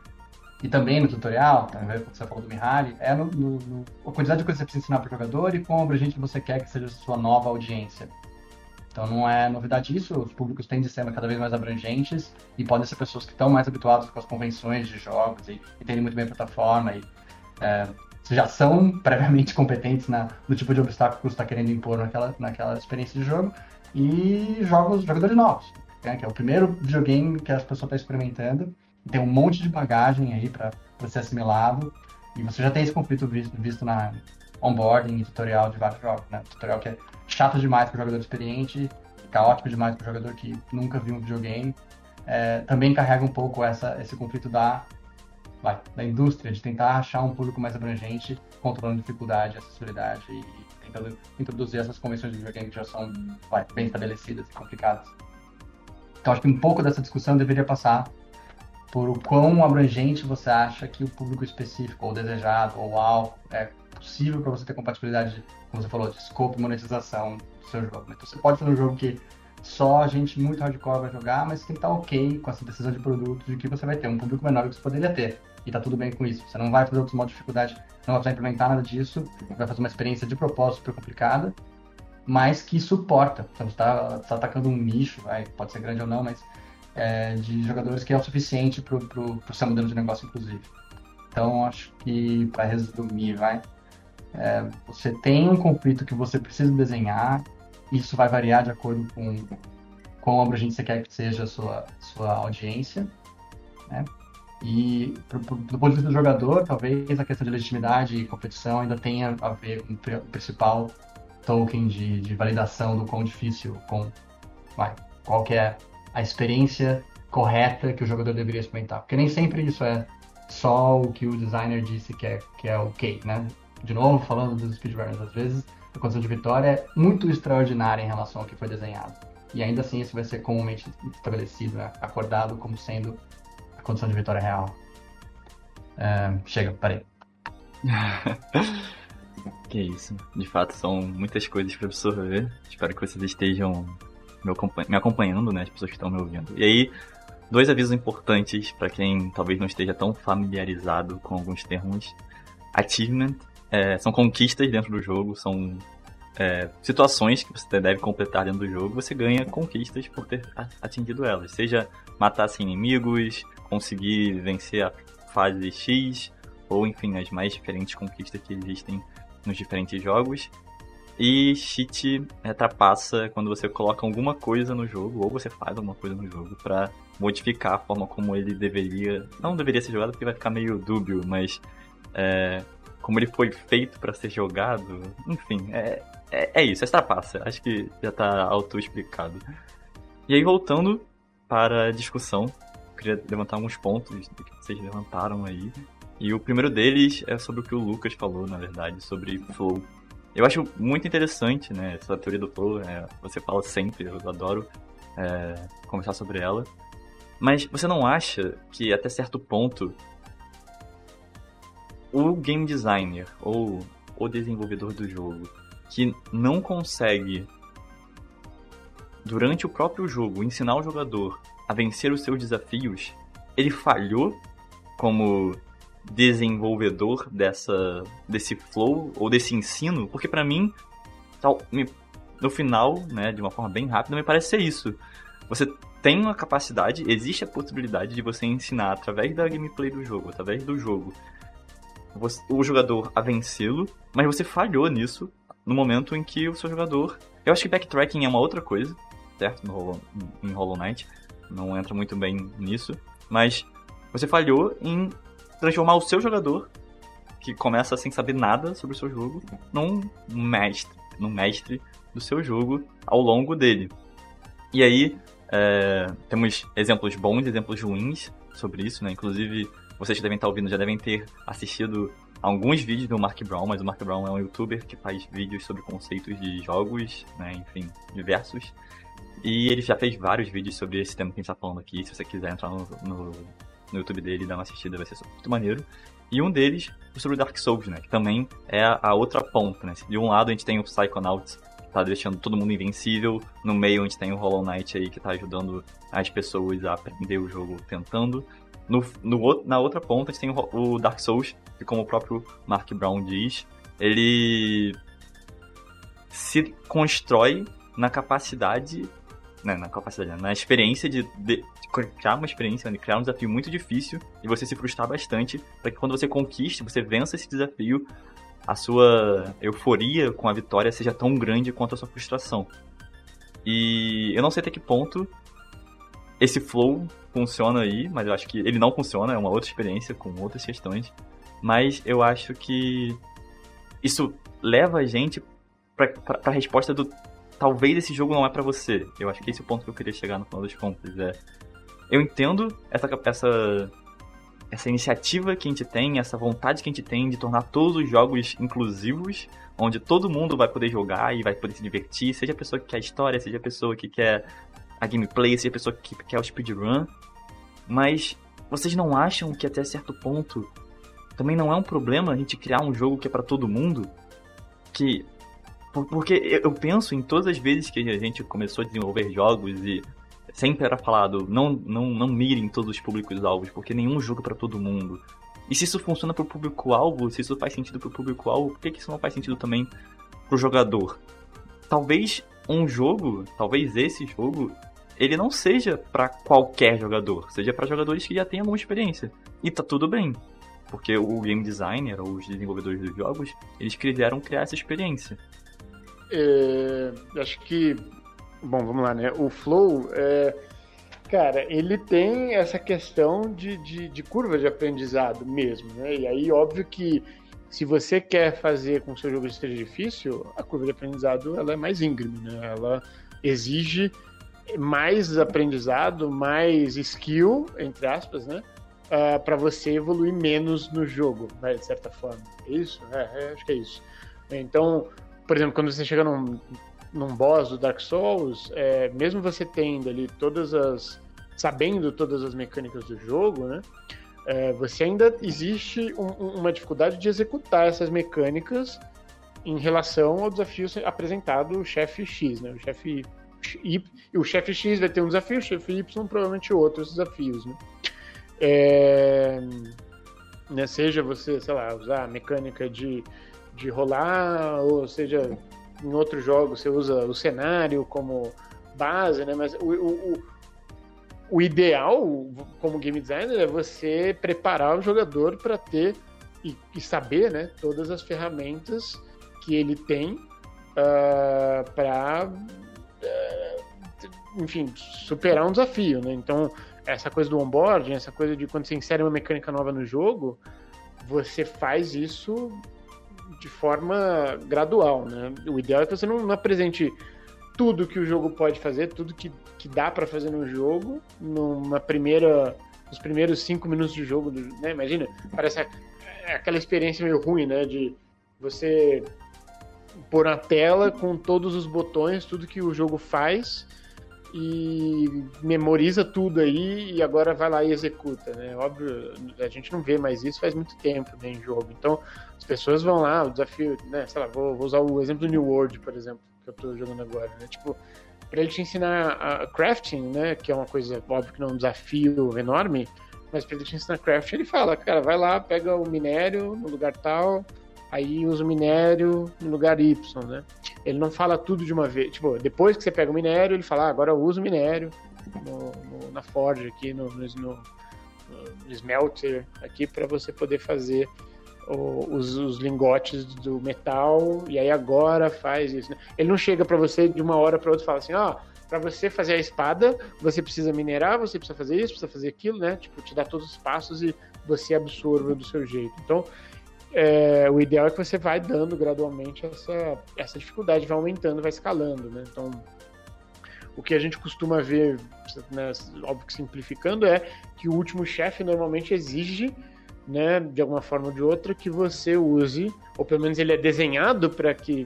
e também no tutorial, tá vendo? Você falou do Mihaly, é no, no, no, a quantidade de coisas que você precisa ensinar para o jogador e quão abrangente você quer que seja a sua nova audiência. Então não é novidade isso, os públicos tendem a ser cada vez mais abrangentes e podem ser pessoas que estão mais habituadas com as convenções de jogos e entendem muito bem a plataforma e é, já são previamente competentes na, no tipo de obstáculo que você está querendo impor naquela, naquela experiência de jogo e jogos, jogadores novos, né? que é o primeiro videogame que as pessoas estão experimentando tem um monte de bagagem aí para ser assimilado e você já tem esse conflito visto, visto na onboarding e tutorial de vários jogos, né? Tutorial que é chato demais para jogador experiente, caótico demais para jogador que nunca viu um videogame. É, também carrega um pouco essa, esse conflito da, vai, da indústria, de tentar achar um público mais abrangente, controlando dificuldade, acessibilidade e tentando introduzir essas convenções de videogame que já são vai, bem estabelecidas e complicadas. Então acho que um pouco dessa discussão deveria passar por o quão abrangente você acha que o público específico, ou desejado, ou alvo, é possível para você ter compatibilidade, como você falou, de scope e monetização do seu jogo. Então você pode fazer um jogo que só gente muito hardcore vai jogar, mas tem que estar ok com essa decisão de produto de que você vai ter um público menor que você poderia ter. E tá tudo bem com isso. Você não vai fazer outros modos de dificuldade, não vai implementar nada disso, vai fazer uma experiência de propósito super complicada, mas que suporta. Você está tá atacando um nicho, vai, pode ser grande ou não, mas é, de jogadores que é o suficiente para o seu modelo de negócio, inclusive. Então, acho que, para resumir, vai, é, você tem um conflito que você precisa desenhar, isso vai variar de acordo com quão abrangente você quer que seja a sua, sua audiência, né? E pro, pro, do ponto de vista do jogador, talvez a questão de legitimidade e competição ainda tenha a ver com o principal token de, de validação do quão difícil, com vai, qual que é a experiência correta que o jogador deveria experimentar. Porque nem sempre isso é só o que o designer disse que é, que é ok, né? De novo, falando dos speedrunners, às vezes a condição de vitória é muito extraordinária em relação ao que foi desenhado. E ainda assim isso vai ser comumente estabelecido, né? acordado como sendo a condição de vitória real. É, chega, parei. que isso. De fato, são muitas coisas para absorver. Espero que vocês estejam me acompanhando, né? As pessoas que estão me ouvindo. E aí, dois avisos importantes para quem talvez não esteja tão familiarizado com alguns termos. Achievement é, são conquistas dentro do jogo, são é, situações que você deve completar dentro do jogo. Você ganha conquistas por ter atingido elas. Seja matar sem inimigos, conseguir vencer a fase X, ou enfim, as mais diferentes conquistas que existem nos diferentes jogos. E cheat ultrapassa quando você coloca alguma coisa no jogo, ou você faz alguma coisa no jogo para modificar a forma como ele deveria. Não deveria ser jogado porque vai ficar meio dúbio, mas é, como ele foi feito para ser jogado. Enfim, é, é, é isso, é. Acho que já tá auto-explicado. E aí, voltando para a discussão, queria levantar alguns pontos que vocês levantaram aí. E o primeiro deles é sobre o que o Lucas falou, na verdade, sobre flow. Eu acho muito interessante, né, essa teoria do flow, é, você fala sempre, eu adoro é, conversar sobre ela. Mas você não acha que até certo ponto o game designer ou o desenvolvedor do jogo que não consegue durante o próprio jogo ensinar o jogador a vencer os seus desafios, ele falhou como desenvolvedor dessa desse flow ou desse ensino, porque para mim tal, no final, né, de uma forma bem rápida, me parece ser isso. Você tem uma capacidade, existe a possibilidade de você ensinar através da gameplay do jogo, através do jogo, o jogador a vencê-lo, mas você falhou nisso no momento em que o seu jogador. Eu acho que backtracking é uma outra coisa, certo? No Hollow, em Hollow Knight. Não entra muito bem nisso. Mas você falhou em transformar o seu jogador, que começa sem saber nada sobre o seu jogo, num mestre, num mestre do seu jogo ao longo dele. E aí, é, temos exemplos bons exemplos ruins sobre isso, né? Inclusive, vocês que devem estar ouvindo já devem ter assistido alguns vídeos do Mark Brown, mas o Mark Brown é um youtuber que faz vídeos sobre conceitos de jogos, né? Enfim, diversos. E ele já fez vários vídeos sobre esse tema que a gente tá falando aqui. Se você quiser entrar no, no no YouTube dele e dar uma assistida, vai ser muito maneiro. E um deles é sobre Dark Souls, né? Que também é a outra ponta, né? De um lado a gente tem o Psychonauts, que tá deixando todo mundo invencível. No meio a gente tem o Hollow Knight aí, que tá ajudando as pessoas a aprender o jogo tentando. No, no, na outra ponta a gente tem o, o Dark Souls, que como o próprio Mark Brown diz, ele se constrói na capacidade né, na capacidade, na experiência de, de, criar uma experiência, de criar um desafio muito difícil e você se frustrar bastante para que quando você conquiste, você vença esse desafio, a sua euforia com a vitória seja tão grande quanto a sua frustração. E eu não sei até que ponto esse flow funciona aí, mas eu acho que ele não funciona, é uma outra experiência com outras questões. Mas eu acho que isso leva a gente para a resposta do talvez esse jogo não é para você. Eu acho que esse é o ponto que eu queria chegar no final das contas. É, eu entendo essa, essa, essa iniciativa que a gente tem, essa vontade que a gente tem de tornar todos os jogos inclusivos, onde todo mundo vai poder jogar e vai poder se divertir, seja a pessoa que quer história, seja a pessoa que quer a gameplay, seja a pessoa que quer o speedrun. Mas vocês não acham que até certo ponto também não é um problema a gente criar um jogo que é para todo mundo? Que porque eu penso em todas as vezes que a gente começou a desenvolver jogos e sempre era falado, não, não, não mirem todos os públicos-alvos, porque nenhum jogo é para todo mundo. E se isso funciona pro público-alvo, se isso faz sentido pro público-alvo, por que, que isso não faz sentido também pro jogador? Talvez um jogo, talvez esse jogo, ele não seja para qualquer jogador, seja para jogadores que já têm alguma experiência. E tá tudo bem, porque o game designer ou os desenvolvedores dos jogos, eles quiseram criar essa experiência. É, acho que. Bom, vamos lá, né? O Flow, é, cara, ele tem essa questão de, de, de, curva de aprendizado mesmo, né? E aí, óbvio que se você quer fazer com que o seu jogo esteja difícil, a curva de aprendizado ela é mais íngreme, né? Ela exige mais aprendizado, mais skill, entre aspas, né? Uh, ah, para você evoluir menos no jogo, né, de certa forma. É isso? É, é, acho que é isso. Então, por exemplo, quando você chega num, num boss do Dark Souls, é, mesmo você tendo ali todas as. sabendo todas as mecânicas do jogo, né? É, você ainda existe um, uma dificuldade de executar essas mecânicas em relação ao desafio apresentado o chefe X, né? O chefe Y, o chefe X vai ter um desafio, o chefe Y provavelmente outros desafios, né? É, né? Seja você, sei lá, usar a mecânica de, de rolar, ou seja, em outros jogos você usa o cenário como base, né? Mas o, o, o ideal, como game designer, é você preparar o jogador para ter e, e, saber, né, todas as ferramentas que ele tem uh, ah, para, enfim, superar um desafio, né? Então, essa coisa do onboarding, essa coisa de quando você insere uma mecânica nova no jogo, você faz isso de forma gradual, né? O ideal é que você não, não apresente tudo que o jogo pode fazer, tudo que, que dá para fazer no jogo, numa primeira, nos primeiros cinco minutos de jogo, né? Imagina, parece aquela experiência meio ruim, né? De você pôr na tela com todos os botões, tudo que o jogo faz e memoriza tudo aí e agora vai lá e executa, né? Óbvio, a gente não vê mais isso faz muito tempo né, em jogo. Então, as pessoas vão lá, o desafio, né? Sei lá, vou, vou usar o exemplo do New World, por exemplo, que eu tô jogando agora, né? Tipo, para ele te ensinar a crafting, né? Que é uma coisa, óbvio que não é um desafio enorme, mas para ele te ensinar crafting, ele fala, cara, vai lá, pega o minério no lugar tal, aí usa o minério no lugar Y, né? Ele não fala tudo de uma vez. Tipo, depois que você pega o minério, ele fala, ah, agora eu uso o minério no, no, na forge aqui, no, no, smelter aqui, para você poder fazer o, os, os, lingotes do metal, e aí agora faz isso. Né? Ele não chega para você de uma hora para outra e fala assim, ó, oh, para você fazer a espada, você precisa minerar, você precisa fazer isso, precisa fazer aquilo, né? Tipo, te dá todos os passos e você absorva do seu jeito. Então, é, o ideal é que você vai dando gradualmente essa, essa dificuldade, vai aumentando, vai escalando, né? Então, o que a gente costuma ver, né, óbvio que simplificando, é que o último chefe normalmente exige, né, de alguma forma ou de outra, que você use, ou pelo menos ele é desenhado para que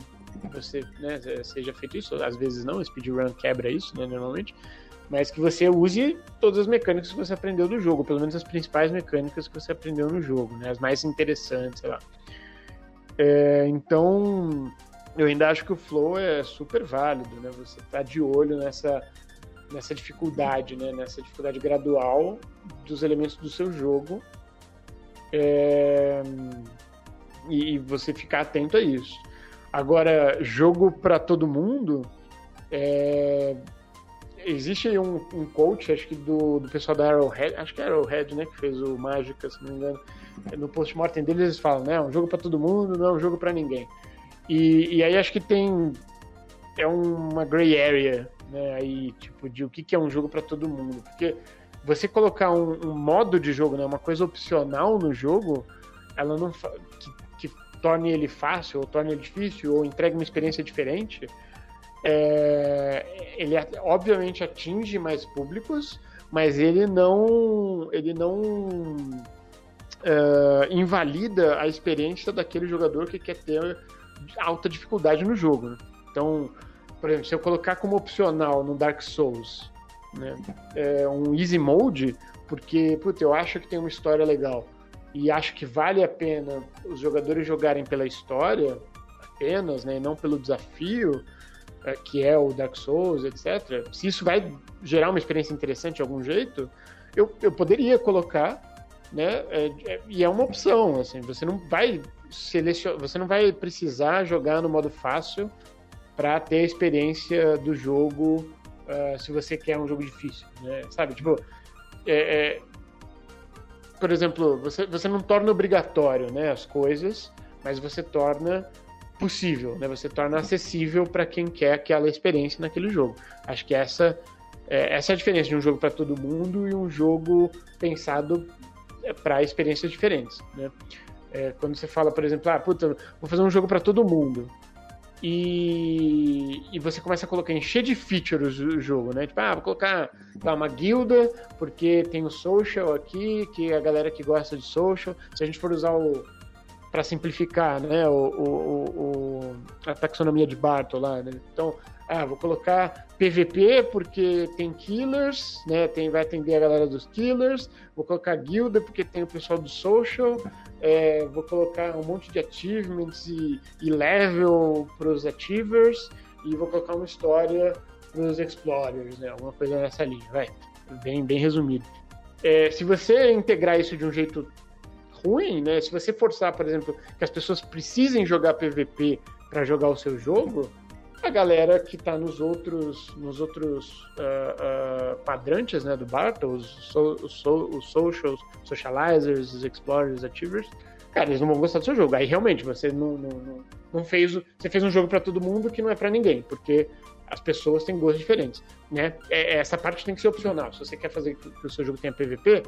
você né, seja feito isso. Às vezes não, o speedrun quebra isso, né, normalmente mas que você use todas as mecânicas que você aprendeu do jogo, pelo menos as principais mecânicas que você aprendeu no jogo, né? As mais interessantes, sei lá. É, então, eu ainda acho que o flow é super válido, né? Você tá de olho nessa, nessa dificuldade, né? Nessa dificuldade gradual dos elementos do seu jogo. É, e, você ficar atento a isso. Agora, jogo para todo mundo, é, existe um, um coach, acho que do, do pessoal da Arrowhead, acho que é Arrowhead, né, que fez o Mágica, se não me engano. No post-mortem deles eles falam, né, é um jogo para todo mundo, não é um jogo para ninguém. E, e aí acho que tem é uma gray area, né, aí tipo de o que, que é um jogo para todo mundo, porque você colocar um, um, modo de jogo, né, uma coisa opcional no jogo, ela não que, que torne ele fácil ou torne ele difícil ou entregue uma experiência diferente é, ele obviamente atinge mais públicos, mas ele não, ele não é, invalida a experiência daquele jogador que quer ter alta dificuldade no jogo. Né? Então, por exemplo, se eu colocar como opcional no Dark Souls né, é um easy mode, porque puta, eu acho que tem uma história legal e acho que vale a pena os jogadores jogarem pela história apenas, né, e não pelo desafio, que é o Dark Souls, etc., se isso vai gerar uma experiência interessante de algum jeito, eu, eu poderia colocar, né? É, é, e é uma opção, assim, você não vai selecionar, você não vai precisar jogar no modo fácil para ter a experiência do jogo uh, se você quer um jogo difícil, né? Sabe, tipo, é, por exemplo, você, você não torna obrigatório, né, as coisas, mas você torna possível, né? Você torna acessível para quem quer aquela experiência naquele jogo. Acho que essa é, essa é a diferença de um jogo para todo mundo e um jogo pensado é, para experiências diferentes, né? É, quando você fala, por exemplo, ah, puta, vou fazer um jogo para todo mundo. e, e você começa a colocar, encher de features o jogo, né? Tipo, ah, vou colocar lá, uma guilda, porque tem o social aqui, que é a galera que gosta de social. Se a gente for usar o. para simplificar, né? O, o, o, a taxonomia de Bartol lá, né? Então, ah, vou colocar PVP porque tem killers, né? Tem, vai atender a galera dos killers. Vou colocar guilda porque tem o pessoal do social. É, vou colocar um monte de achievements e, e level para os achievers. E vou colocar uma história para os explorers, né? Alguma coisa nessa linha, vai. Bem, bem resumido. É, se você integrar isso de um jeito ruim, né? Se você forçar, por exemplo, que as pessoas precisem jogar PVP para jogar o seu jogo, a galera que está nos outros, nos outros uh, uh, quadrantes né, do Bartle, os, so, os, so, os socials, socializers, os explorers, achievers, cara, eles não vão gostar do seu jogo. Aí realmente você não, não, não, não fez. Você fez um jogo para todo mundo que não é para ninguém, porque as pessoas têm gostos diferentes. Né? É, essa parte tem que ser opcional. Se você quer fazer que o seu jogo tenha PVP,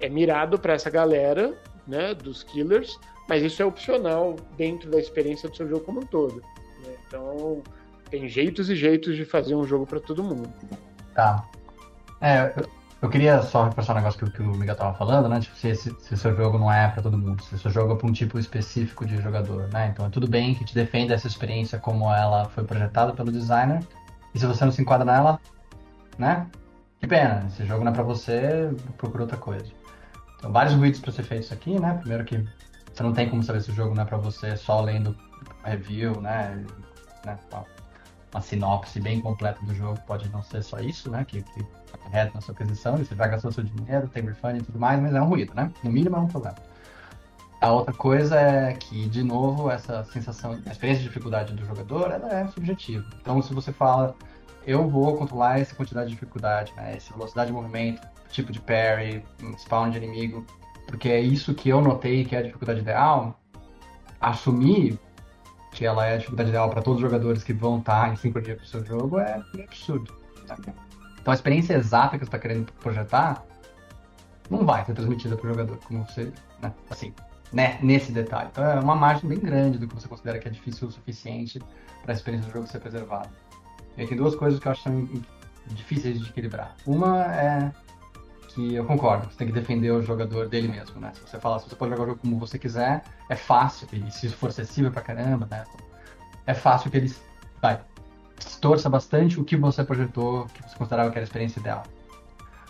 é mirado para essa galera né, dos killers, mas isso é opcional dentro da experiência do seu jogo como um todo. Né? Então tem jeitos e jeitos de fazer um jogo para todo mundo. Tá. É, eu, queria só reforçar um negócio que, que o Miguel tava falando, né? Tipo, se, se, seu jogo não é para todo mundo, se seu jogo é para um tipo específico de jogador, né? Então é tudo bem que te defenda essa experiência como ela foi projetada pelo designer. E se você não se enquadra nela, né? Que pena, esse jogo não é para você, procura outra coisa. Então, vários ruídos para ser feitos aqui, né? Primeiro que você não tem como saber se o jogo não é para você só lendo review, né? né? uma sinopse bem completa do jogo pode não ser só isso, né? Que, que reto na sua aquisição, e você já gastou seu dinheiro, tem refund e tudo mais, mas é um ruído, né? No mínimo é um problema. A outra coisa é que, de novo, essa sensação, a experiência de dificuldade do jogador, ela é subjetiva. Então, se você fala, eu vou controlar essa quantidade de dificuldade, né? Essa velocidade de movimento, tipo de parry, spawn de inimigo, porque é isso que eu notei que é a dificuldade ideal, assumir que ela é a dificuldade ideal para todos os jogadores que vão estar em sincronia com o seu jogo, é, é absurdo. Então a experiência exata que você está querendo projetar não vai ser transmitida para o jogador, como você, né, assim, né, nesse detalhe. Então é uma margem bem grande do que você considera que é difícil o suficiente para a experiência do jogo ser preservada. Tem duas coisas que eu acho difíceis de equilibrar. Uma é que eu concordo, você tem que defender o jogador dele mesmo, né? Se você falar, se você pode jogar o jogo como você quiser, é fácil, e se isso for acessível pra caramba, né? É fácil que ele vai, distorça bastante o que você projetou, que você considerava que era a experiência ideal.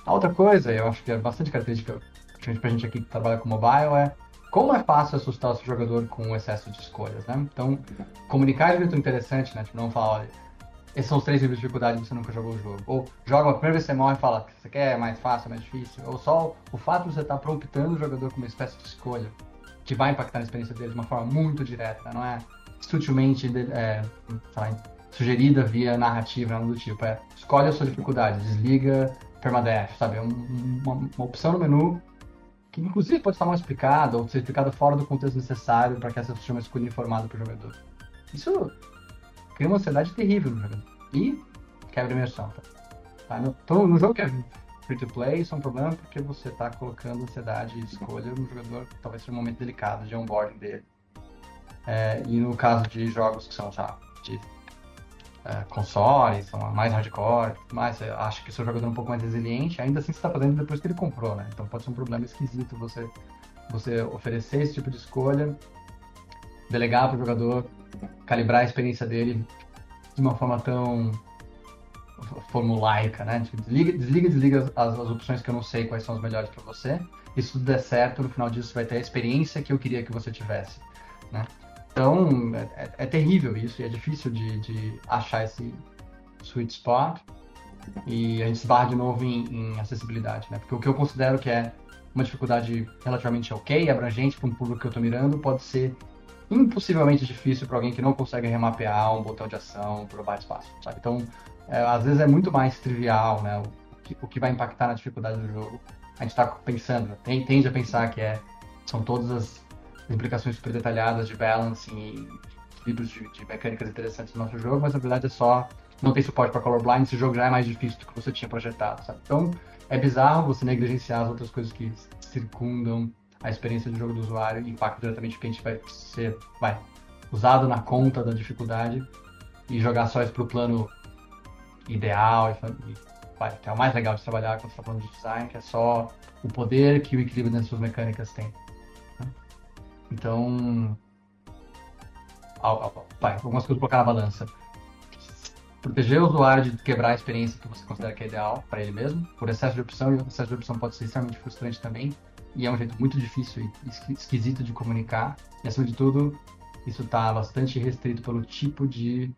A outra coisa, eu acho que é bastante característica, principalmente pra gente aqui que trabalha com mobile, é como é fácil assustar o seu jogador com o excesso de escolhas, né? Então, comunicar é muito interessante, né? Tipo, não falar, olha, esses são os três níveis de dificuldade que você nunca jogou o jogo. Ou joga a primeira vez que você morre e fala, você quer mais fácil, mais difícil. Ou só o fato de você estar tá promptando o jogador com uma espécie de escolha que vai impactar na experiência dele de uma forma muito direta, não é sutilmente é, sugerida via narrativa, nada do tipo. É, escolhe a sua dificuldade, desliga permadeath, sabe? É uma, uma, opção no menu que inclusive pode estar mal explicada ou ser explicada fora do contexto necessário para que essa seja uma escolha informada para o jogador. Isso cria uma ansiedade terrível no jogador. E quebra a imersão. Tá? No, então, no jogo que é free to play, isso é um problema porque você está colocando ansiedade e escolha no jogador, talvez seja um momento delicado de onboarding dele. É, e no caso de jogos que são, já de é, consoles, são mais hardcore, mas acho que o seu jogador é um pouco mais resiliente, ainda assim você está fazendo depois que ele comprou, né? Então pode ser um problema esquisito você, você oferecer esse tipo de escolha, delegar para o jogador calibrar a experiência dele de uma forma tão formulaica, né? Tipo, desliga, desliga, desliga as, as opções que eu não sei quais são as melhores para você. E se tudo der certo, no final disso você vai ter a experiência que eu queria que você tivesse, né? Então, é, é, é terrível isso e é difícil de, de, achar esse sweet spot. E a gente se barra de novo em, em acessibilidade, né? Porque o que eu considero que é uma dificuldade relativamente ok, abrangente para um público que eu estou mirando, pode ser impossivelmente difícil para alguém que não consegue remapear um botão de ação por vários passos, sabe? Então, é, às vezes é muito mais trivial, né? O que, o que vai impactar na dificuldade do jogo. A gente está pensando, tem, tende a pensar que é, são todas as implicações super detalhadas de balancing e livros de, de mecânicas interessantes do nosso jogo, mas na verdade é só não tem suporte para colorblind, esse jogo já é mais difícil do que você tinha projetado, sabe? Então, é bizarro você negligenciar as outras coisas que circundam a experiência do jogo do usuário impacta diretamente o que a gente vai ser, vai, usado na conta da dificuldade e jogar só isso pro plano ideal e vai, que é o mais legal de trabalhar quando você está falando de design, que é só o poder que o equilíbrio das suas mecânicas tem. Né? Então, vai, algumas coisas colocar na balança. Proteger o usuário de quebrar a experiência que você considera que é ideal para ele mesmo, por excesso de opção, e o excesso de opção pode ser extremamente frustrante também, e é um jeito muito difícil e esquisito de comunicar. E acima de tudo, isso está bastante restrito pelo tipo de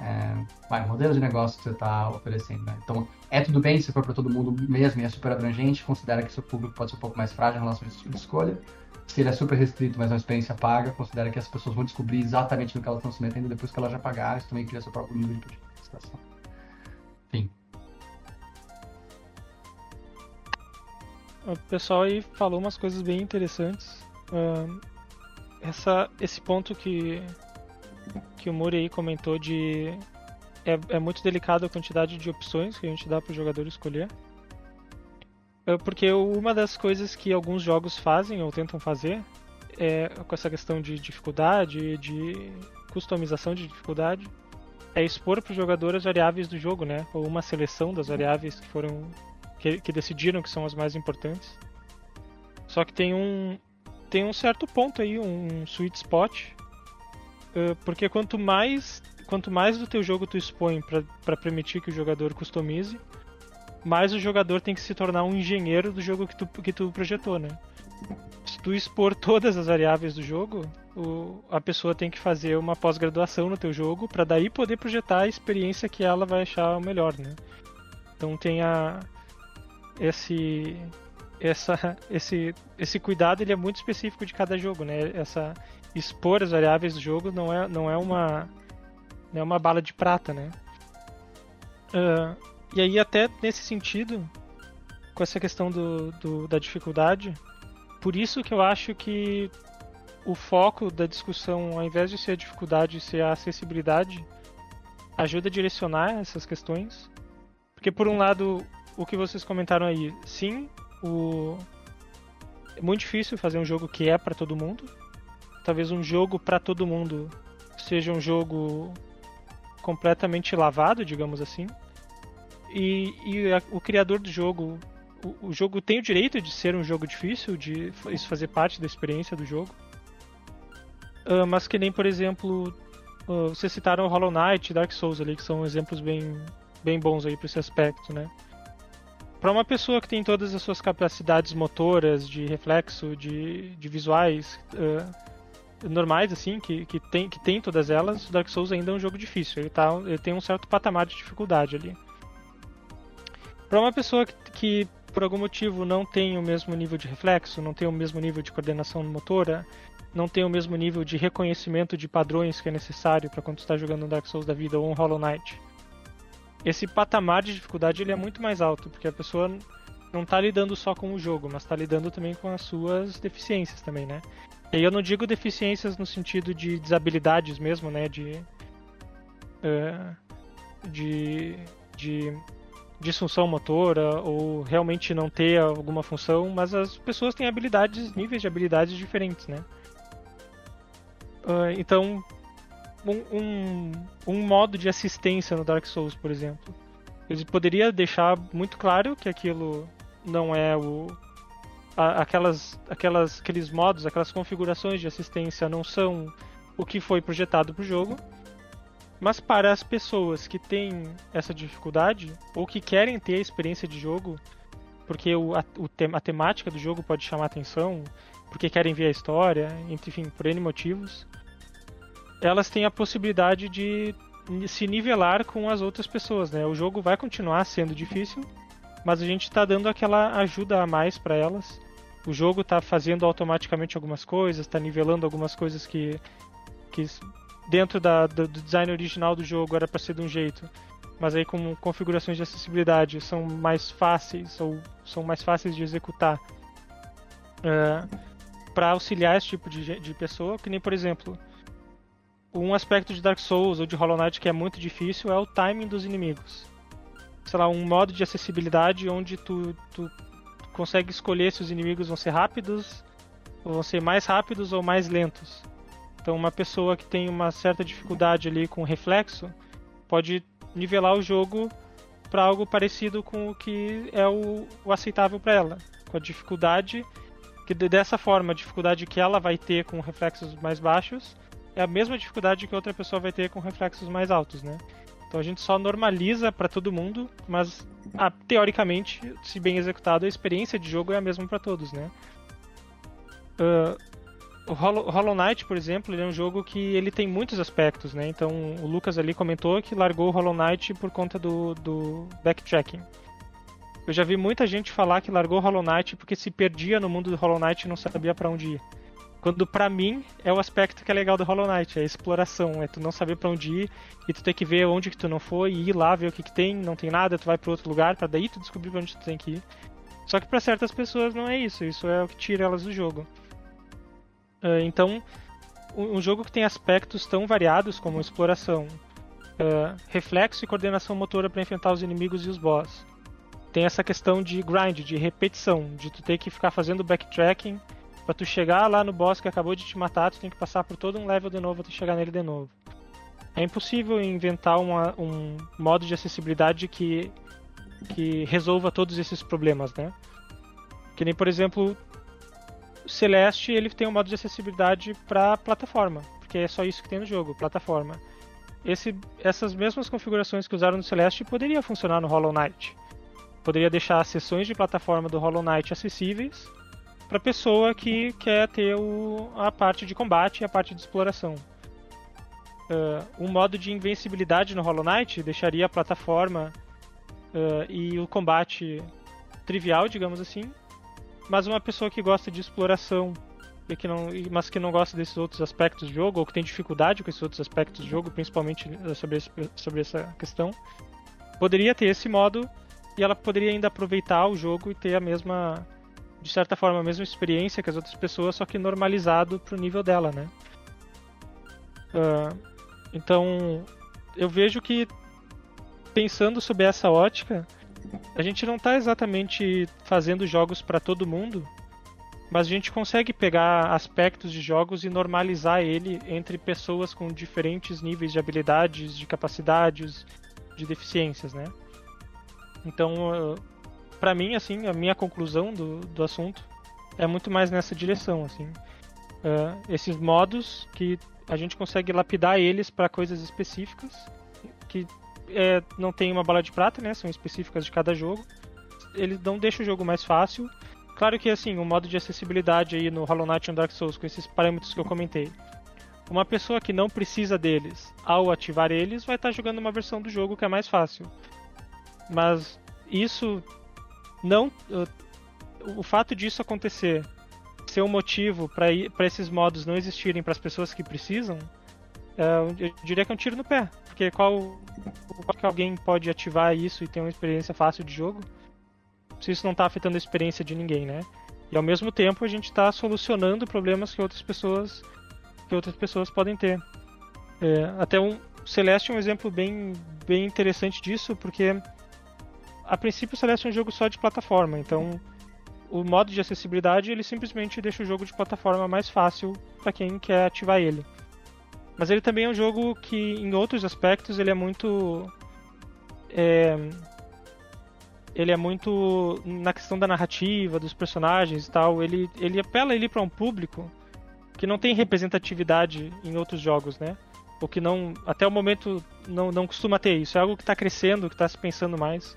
é, modelo de negócio que você está oferecendo. Né? Então, é tudo bem se for para todo mundo mesmo e é super abrangente, considera que seu público pode ser um pouco mais frágil em relação a esse tipo de escolha. Se ele é super restrito, mas é uma experiência paga, considera que as pessoas vão descobrir exatamente no que elas estão se metendo depois que elas já pagaram. Isso também cria seu próprio nível de participação. Enfim. O pessoal aí falou umas coisas bem interessantes. Uh, essa, esse ponto que, que o Muri aí comentou de. É, é muito delicado a quantidade de opções que a gente dá para o jogador escolher. É porque uma das coisas que alguns jogos fazem ou tentam fazer é com essa questão de dificuldade, de customização de dificuldade, é expor para o jogador as variáveis do jogo, né? Ou uma seleção das variáveis que foram que, que decidiram que são as mais importantes. Só que tem um tem um certo ponto aí, um sweet spot, uh, porque quanto mais quanto mais do teu jogo tu expõe para permitir que o jogador customize, mais o jogador tem que se tornar um engenheiro do jogo que tu, que tu projetou, né? Se tu expor todas as variáveis do jogo, o, a pessoa tem que fazer uma pós-graduação no teu jogo para daí poder projetar a experiência que ela vai achar melhor, né? Então tem a, esse essa esse esse cuidado ele é muito específico de cada jogo, né? Essa expor as variáveis do jogo não é não é uma não é uma bala de prata, né? Uh, e aí até nesse sentido, com essa questão do, do, da dificuldade, por isso que eu acho que o foco da discussão, ao invés de ser a dificuldade, ser a acessibilidade, ajuda a direcionar essas questões. Porque por um lado o que vocês comentaram aí, sim, o é muito difícil fazer um jogo que é para todo mundo. Talvez um jogo para todo mundo seja um jogo completamente lavado, digamos assim. E, e a, o criador do jogo, o, o, jogo tem o direito de ser um jogo difícil, de isso fazer parte da experiência do jogo. Uh, mas que nem, por exemplo, uh, vocês citaram Hollow Knight e Dark Souls ali, que são exemplos bem, bem bons aí para esse aspecto, né? Para uma pessoa que tem todas as suas capacidades motoras, de reflexo, de, de visuais uh, normais, assim, que, que, tem, que tem todas elas, Dark Souls ainda é um jogo difícil. Ele, tá, ele tem um certo patamar de dificuldade ali. Para uma pessoa que, que, por algum motivo, não tem o mesmo nível de reflexo, não tem o mesmo nível de coordenação motora, não tem o mesmo nível de reconhecimento de padrões que é necessário para quando está jogando um Dark Souls da vida ou um Hollow Knight esse patamar de dificuldade ele é muito mais alto, porque a pessoa não está lidando só com o jogo, mas está lidando também com as suas deficiências também, né? E aí eu não digo deficiências no sentido de desabilidades mesmo, né? De. Uh, de. de disfunção motora ou realmente não ter alguma função, mas as pessoas têm habilidades, níveis de habilidades diferentes, né? Uh, então, um, um, modo de assistência no Dark Souls, por exemplo. Ele poderia deixar muito claro que aquilo não é o. A, aquelas, aquelas, aqueles modos, aquelas configurações de assistência não são o que foi projetado para o jogo. Mas para as pessoas que têm essa dificuldade, ou que querem ter a experiência de jogo, porque o, a, o a temática do jogo pode chamar atenção, porque querem ver a história, enfim, por N motivos, elas têm a possibilidade de se nivelar com as outras pessoas, né? O jogo vai continuar sendo difícil, mas a gente está dando aquela ajuda a mais para elas. O jogo está fazendo automaticamente algumas coisas, está nivelando algumas coisas que, que dentro da, do design original do jogo era para ser de um jeito, mas aí com configurações de acessibilidade são mais fáceis ou são mais fáceis de executar uh, é, para auxiliar esse tipo de, de pessoa, que nem por exemplo um aspecto de Dark Souls ou de Hollow Knight que é muito difícil é o timing dos inimigos. Sei lá, um modo de acessibilidade onde tu, tu consegue escolher se os inimigos vão ser rápidos, ou vão ser mais rápidos ou mais lentos. Então, uma pessoa que tem uma certa dificuldade ali com reflexo pode nivelar o jogo para algo parecido com o que é o, o aceitável para ela, com a dificuldade que dessa forma a dificuldade que ela vai ter com reflexos mais baixos é a mesma dificuldade que outra pessoa vai ter com reflexos mais altos, né? Então a gente só normaliza para todo mundo, mas ah, teoricamente, se bem executado, a experiência de jogo é a mesma para todos, né? Uh, o Hollow, Hollow Knight, por exemplo, ele é um jogo que ele tem muitos aspectos, né? Então o Lucas ali comentou que largou o Hollow Knight por conta do, do backtracking. Eu já vi muita gente falar que largou o Hollow Knight porque se perdia no mundo do Hollow Knight e não sabia para onde ir. Quando pra mim é o aspecto que é legal do Hollow Knight, é a exploração, é tu não saber para onde ir e tu ter que ver onde que tu não foi, e ir lá ver o que que tem, não tem nada, tu vai para outro lugar para daí tu descobrir pra onde tu tem que ir. Só que para certas pessoas não é isso, isso é o que tira elas do jogo. Uh, então, um jogo que tem aspectos tão variados como exploração, uh, reflexo e coordenação motora para enfrentar os inimigos e os boss. Tem essa questão de grind, de repetição, de tu ter que ficar fazendo backtracking para tu chegar lá no boss que acabou de te matar, tu tem que passar por todo um level de novo até chegar nele de novo. É impossível inventar uma, um modo de acessibilidade que, que resolva todos esses problemas, né? Que nem, por exemplo, Celeste ele tem um modo de acessibilidade para plataforma, porque é só isso que tem no jogo, plataforma. Esse, essas mesmas configurações que usaram no Celeste poderia funcionar no Hollow Knight. Poderia deixar as sessões de plataforma do Hollow Knight acessíveis para pessoa que quer ter o, a parte de combate e a parte de exploração. Uh, um modo de invencibilidade no Hollow Knight deixaria a plataforma uh, e o combate trivial, digamos assim, mas uma pessoa que gosta de exploração e que não, mas que não gosta desses outros aspectos do jogo, ou que tem dificuldade com esses outros aspectos do jogo, principalmente sobre, esse, sobre essa questão, poderia ter esse modo e ela poderia ainda aproveitar o jogo e ter a mesma, de certa forma, a mesma experiência que as outras pessoas, só que normalizado pro nível dela, né? Uh, então, eu vejo que pensando sobre essa ótica, a gente não está exatamente fazendo jogos para todo mundo, mas a gente consegue pegar aspectos de jogos e normalizar ele entre pessoas com diferentes níveis de habilidades, de capacidades, de deficiências, né? Então, para mim, assim, a minha conclusão do, do assunto é muito mais nessa direção, assim. Uh, esses modos que a gente consegue lapidar eles para coisas específicas que é, não tem uma bala de prata, né? São específicas de cada jogo. Ele não deixa o jogo mais fácil. Claro que assim, o modo de acessibilidade aí no Hollow Knight e no Dark Souls com esses parâmetros que eu comentei. Uma pessoa que não precisa deles, ao ativar eles, vai estar jogando uma versão do jogo que é mais fácil. Mas isso não o fato disso acontecer ser um motivo para esses modos não existirem para as pessoas que precisam, é, eu diria que é um tiro no pé. Porque qual, qual que alguém pode ativar isso e ter uma experiência fácil de jogo se isso não está afetando a experiência de ninguém, né? E ao mesmo tempo a gente está solucionando problemas que outras pessoas que outras pessoas podem ter. É, até um Celeste é um exemplo bem, bem interessante disso, porque a princípio o Celeste é um jogo só de plataforma, então o modo de acessibilidade ele simplesmente deixa o jogo de plataforma mais fácil para quem quer ativar ele. Mas ele também é um jogo que, em outros aspectos, ele é muito. É, ele é muito na questão da narrativa, dos personagens e tal. Ele, ele apela ele para um público que não tem representatividade em outros jogos, né? Ou que não, até o momento, não, não costuma ter isso. É algo que está crescendo, que está se pensando mais.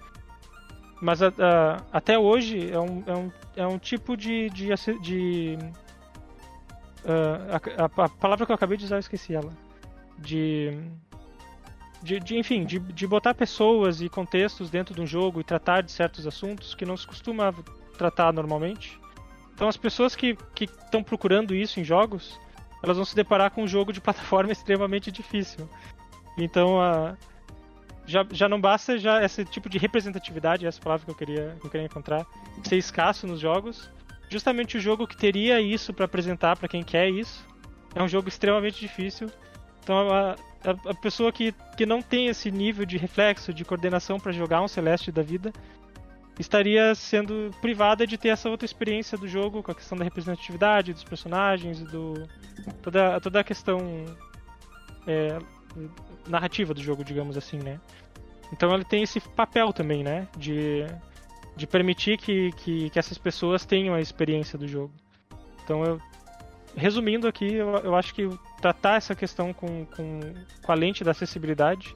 Mas a, a, até hoje é um, é um, é um tipo de, de, de Uh, a, a, a, palavra que eu acabei de usar, eu esqueci ela. De. De, de enfim, de, de botar pessoas e contextos dentro de um jogo e tratar de certos assuntos que não se costuma tratar normalmente. Então, as pessoas que estão procurando isso em jogos, elas vão se deparar com um jogo de plataforma extremamente difícil. Então, uh, já, já não basta já esse tipo de representatividade, essa palavra que eu queria, que eu queria encontrar, ser escasso nos jogos, justamente o jogo que teria isso para apresentar para quem quer isso. É um jogo extremamente difícil. Então a, a, a, pessoa que, que não tem esse nível de reflexo, de coordenação para jogar um Celeste da vida, estaria sendo privada de ter essa outra experiência do jogo com a questão da representatividade dos personagens, do toda toda a questão é, narrativa do jogo, digamos assim, né? Então ele tem esse papel também, né? De, de permitir que, que, que essas pessoas tenham a experiência do jogo. Então eu, resumindo aqui, eu, eu acho que tratar essa questão com, com, com a lente da acessibilidade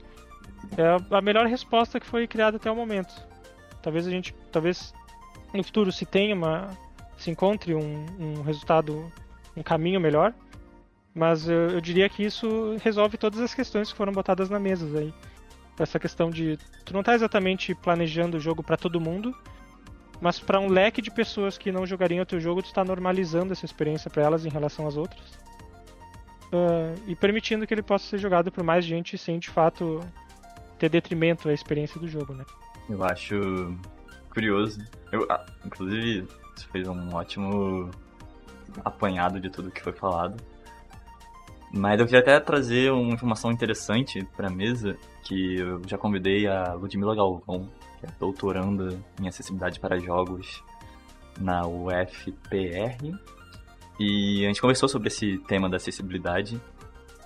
é a melhor resposta que foi criada até o momento. Talvez a gente, talvez no futuro se tenha uma, se encontre um, um resultado, um caminho melhor, mas eu, eu, diria que isso resolve todas as questões que foram botadas na mesa aí. Essa questão de tu não tá exatamente planejando o jogo para todo mundo, mas para um leque de pessoas que não jogariam o teu jogo, tu está normalizando essa experiência para elas em relação às outras. Uh, e permitindo que ele possa ser jogado por mais gente sem de fato ter detrimento à experiência do jogo, né? Eu acho curioso. Eu, ah, inclusive, você fez um ótimo apanhado de tudo que foi falado. Mas eu queria até trazer uma informação interessante para a mesa, que eu já convidei a Ludmila Galvão, que é doutoranda em acessibilidade para jogos na UFPR. E a gente conversou sobre esse tema da acessibilidade.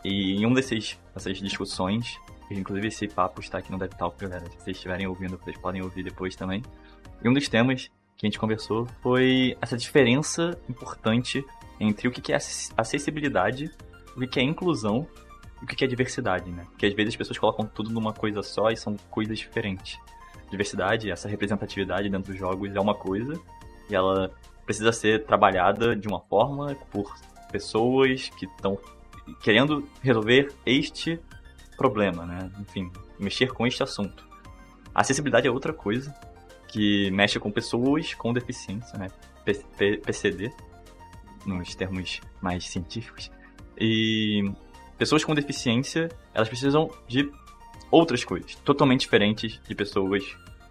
E em um desses discussões, inclusive esse papo está aqui no DevTalk, galera. Se vocês estiverem ouvindo, vocês podem ouvir depois também. E um dos temas que a gente conversou foi essa diferença importante entre o que é acessibilidade o que é inclusão e o que é diversidade, né? Porque às vezes as pessoas colocam tudo numa coisa só e são coisas diferentes. Diversidade, essa representatividade dentro dos jogos é uma coisa e ela precisa ser trabalhada de uma forma por pessoas que estão querendo resolver este problema, né? Enfim, mexer com este assunto. A acessibilidade é outra coisa que mexe com pessoas com deficiência, né? PCD, nos termos mais científicos. E pessoas com deficiência, elas precisam de outras coisas, totalmente diferentes de pessoas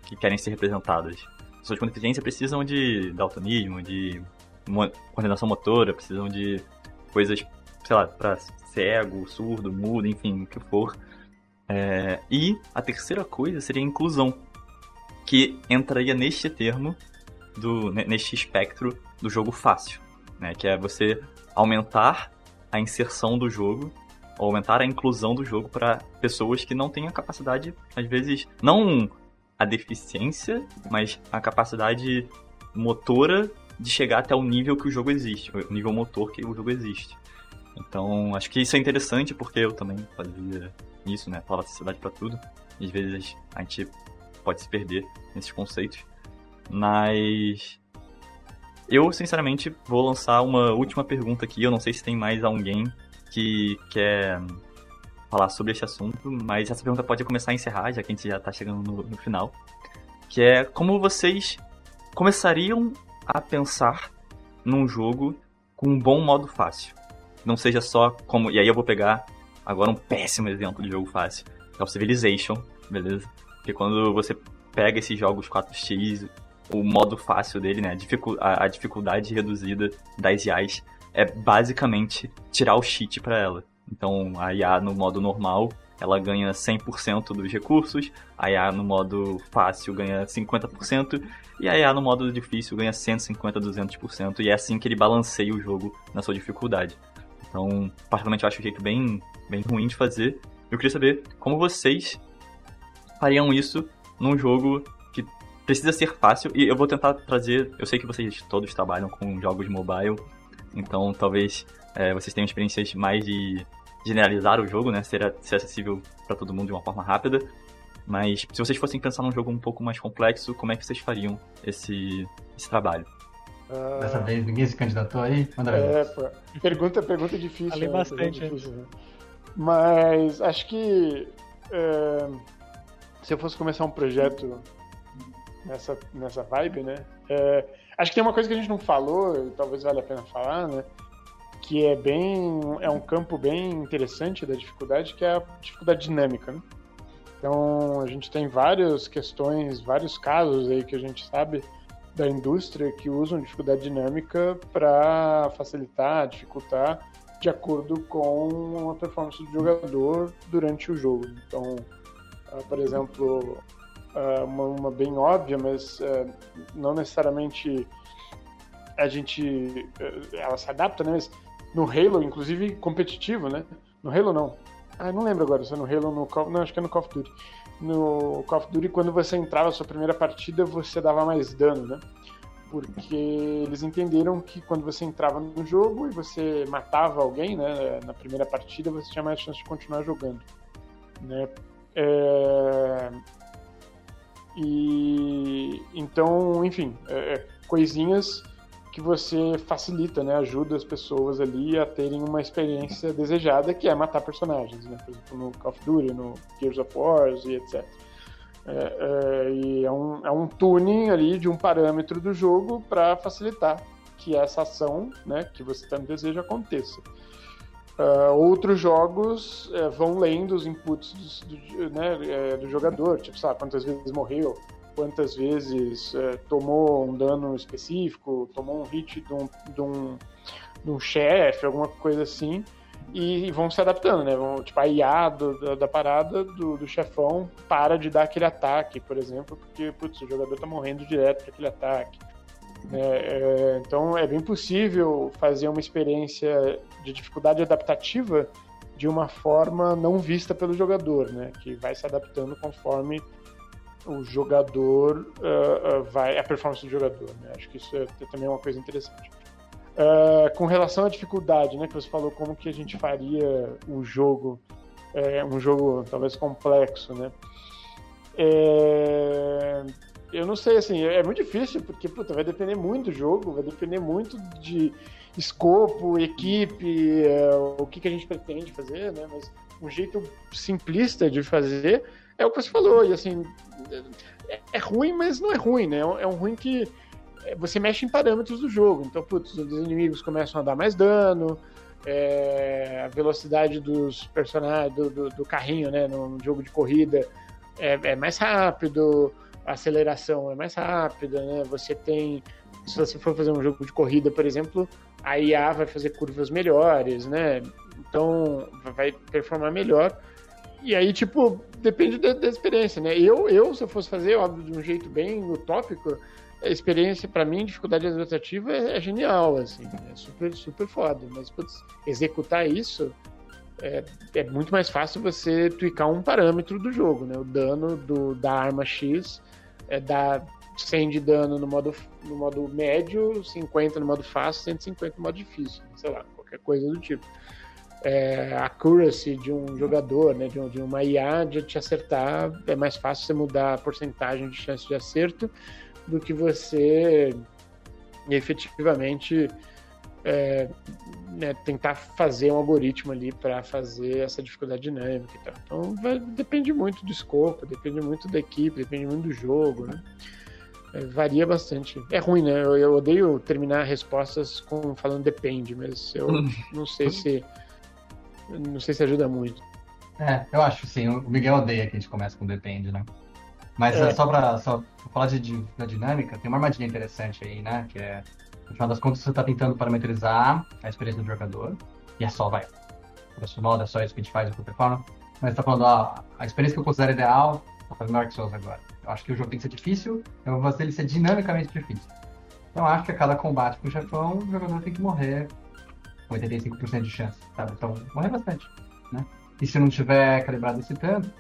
que querem ser representadas. Pessoas com deficiência precisam de daltonismo, de coordenação motora, precisam de coisas, sei lá, para cego, surdo, mudo, enfim, o que for. É, e a terceira coisa seria a inclusão, que entraria neste termo, do, neste espectro do jogo fácil, né? que é você aumentar a inserção do jogo, aumentar a inclusão do jogo para pessoas que não têm a capacidade, às vezes, não a deficiência, mas a capacidade motora de chegar até o nível que o jogo existe, o nível motor que o jogo existe. Então, acho que isso é interessante porque eu também fazia isso, né? Falava sociedade para tudo. Às vezes a gente pode se perder nesses conceitos. Mas eu, sinceramente, vou lançar uma última pergunta aqui. Eu não sei se tem mais alguém que quer falar sobre esse assunto, mas essa pergunta pode começar a encerrar, já que a gente já está chegando no, no final. Que é como vocês começariam a pensar num jogo com um bom modo fácil. Não seja só como. E aí eu vou pegar agora um péssimo exemplo de jogo fácil, é o Civilization, beleza? Porque quando você pega esses jogos 4x, o modo fácil dele, né? A, dificuldade reduzida das IAs é basicamente tirar o cheat para ela. Então, a IA no modo normal, ela ganha 100% dos recursos, a IA no modo fácil ganha 50%, e a IA no modo difícil ganha 150%, 200%, e é assim que ele balanceia o jogo na sua dificuldade. Então, particularmente, eu acho o jeito bem, bem ruim de fazer. Eu queria saber como vocês fariam isso num jogo precisa ser fácil e eu vou tentar trazer. Eu sei que vocês todos trabalham com jogos mobile, então talvez é, vocês tenham experiências mais de generalizar o jogo, né? Ser, ser acessível para todo mundo de uma forma rápida. Mas se vocês fossem pensar num jogo um pouco mais complexo, como é que vocês fariam esse, esse trabalho? Uh... Dessa vez ninguém se candidatou aí? Manda é, pô, pergunta, pergunta difícil. Falei né? bastante. Difícil, né? Mas acho que é, se eu fosse começar um projeto nessa, nessa vibe, né? É, acho que tem uma coisa que a gente não falou, talvez valha a pena falar, né? Que é bem. é um campo bem interessante da dificuldade, que é a dificuldade dinâmica, né? Então a gente tem várias questões, vários casos aí que a gente sabe da indústria que usam dificuldade dinâmica para facilitar, dificultar de acordo com a performance do jogador durante o jogo. Então, ah, por exemplo, uh, uma, uma, bem óbvia, mas uh, não necessariamente a gente ela se adapta, né? Mas no Halo, inclusive competitivo, né? No Halo não. Ah, não lembro agora se é no Halo no Call... Não, acho que é no Call of Duty. No Call of Duty, quando você entrava a sua primeira partida, você dava mais dano, né? Porque eles entenderam que quando você entrava no jogo e você matava alguém, né? Na primeira partida, você tinha mais chance de continuar jogando, né? É... E então, enfim, é, é coisinhas que você facilita, né, ajuda as pessoas ali a terem uma experiência desejada, que é matar personagens, né, por exemplo, no Call of Duty, no Gears of War e etc. É, é, e é um, é um tuning ali de um parâmetro do jogo para facilitar que essa ação, né, que você tanto deseja aconteça. Uh, outros jogos uh, vão lendo os inputs do, do, né, uh, do jogador, tipo, sabe, quantas vezes morreu, quantas vezes é, tomou um dano específico, tomou um hit de um, de um, um chefe, alguma coisa assim, e, e, vão se adaptando, né? Vão, tipo, a IA do, da, da, parada do, do, chefão para de dar aquele ataque, por exemplo, porque putz, o jogador tá morrendo direto para aquele ataque. É, é, então é bem possível fazer uma experiência de dificuldade adaptativa de uma forma não vista pelo jogador, né? Que vai se adaptando conforme o jogador uh, uh, vai a performance do jogador né? acho que isso é, também é uma coisa interessante uh, com relação à dificuldade né que você falou como que a gente faria o jogo é, um jogo talvez complexo né é, eu não sei assim é muito difícil porque puta, vai depender muito do jogo vai depender muito de escopo equipe o que, que a gente pretende fazer né mas um jeito simplista de fazer é o que você falou, e assim, é, é ruim, mas não é ruim, né? É um ruim que é, você mexe em parâmetros do jogo. Então, putz, os inimigos começam a dar mais dano, é, a velocidade dos personagens, do, do, do, carrinho, né, no jogo de corrida é, é, mais rápido, a aceleração é mais rápida, né? Você tem, se você for fazer um jogo de corrida, por exemplo, a IA vai fazer curvas melhores, né? Então, vai performar melhor. E aí, tipo, depende da, da, experiência, né? Eu, eu, se eu fosse fazer, óbvio, de um jeito bem utópico, a experiência, para mim, dificuldade administrativa é, é, genial, assim, é super, super foda. Mas, putz, executar isso é, é, muito mais fácil você tweakar um parâmetro do jogo, né? O dano do, da arma X é dar 100 de dano no modo, no modo médio, 50 no modo fácil, 150 no modo difícil, sei lá, qualquer coisa do tipo. É, accuracy de um jogador, né, de, um, de uma IA de te acertar, é mais fácil você mudar a porcentagem de chance de acerto do que você efetivamente é, né, tentar fazer um algoritmo ali para fazer essa dificuldade dinâmica e tal. Então vai, depende muito do escopo, depende muito da equipe, depende muito do jogo, né? É, varia bastante. É ruim, né? Eu, eu, odeio terminar respostas com falando depende, mas eu não sei se não sei se ajuda muito. É, eu acho sim. O Miguel odeia que a gente comece com depende, né? Mas é. só para só pra falar de, de, da dinâmica, tem uma armadilha interessante aí, né? Que é, no final das contas, você está tentando parametrizar a experiência do jogador. E é só, vai. Grosso modo, é só isso que a gente faz no forma. Mas está falando, ó, a experiência que eu considero ideal, tá fazendo Dark Souls agora. Eu acho que o jogo tem que ser difícil, eu vou fazer ele ser dinamicamente difícil. Então, acho que a cada combate com o chefão, o jogador tem que morrer 85% de chance, sabe? Então, morre bastante, né? E se não tiver calibrado esse tanto,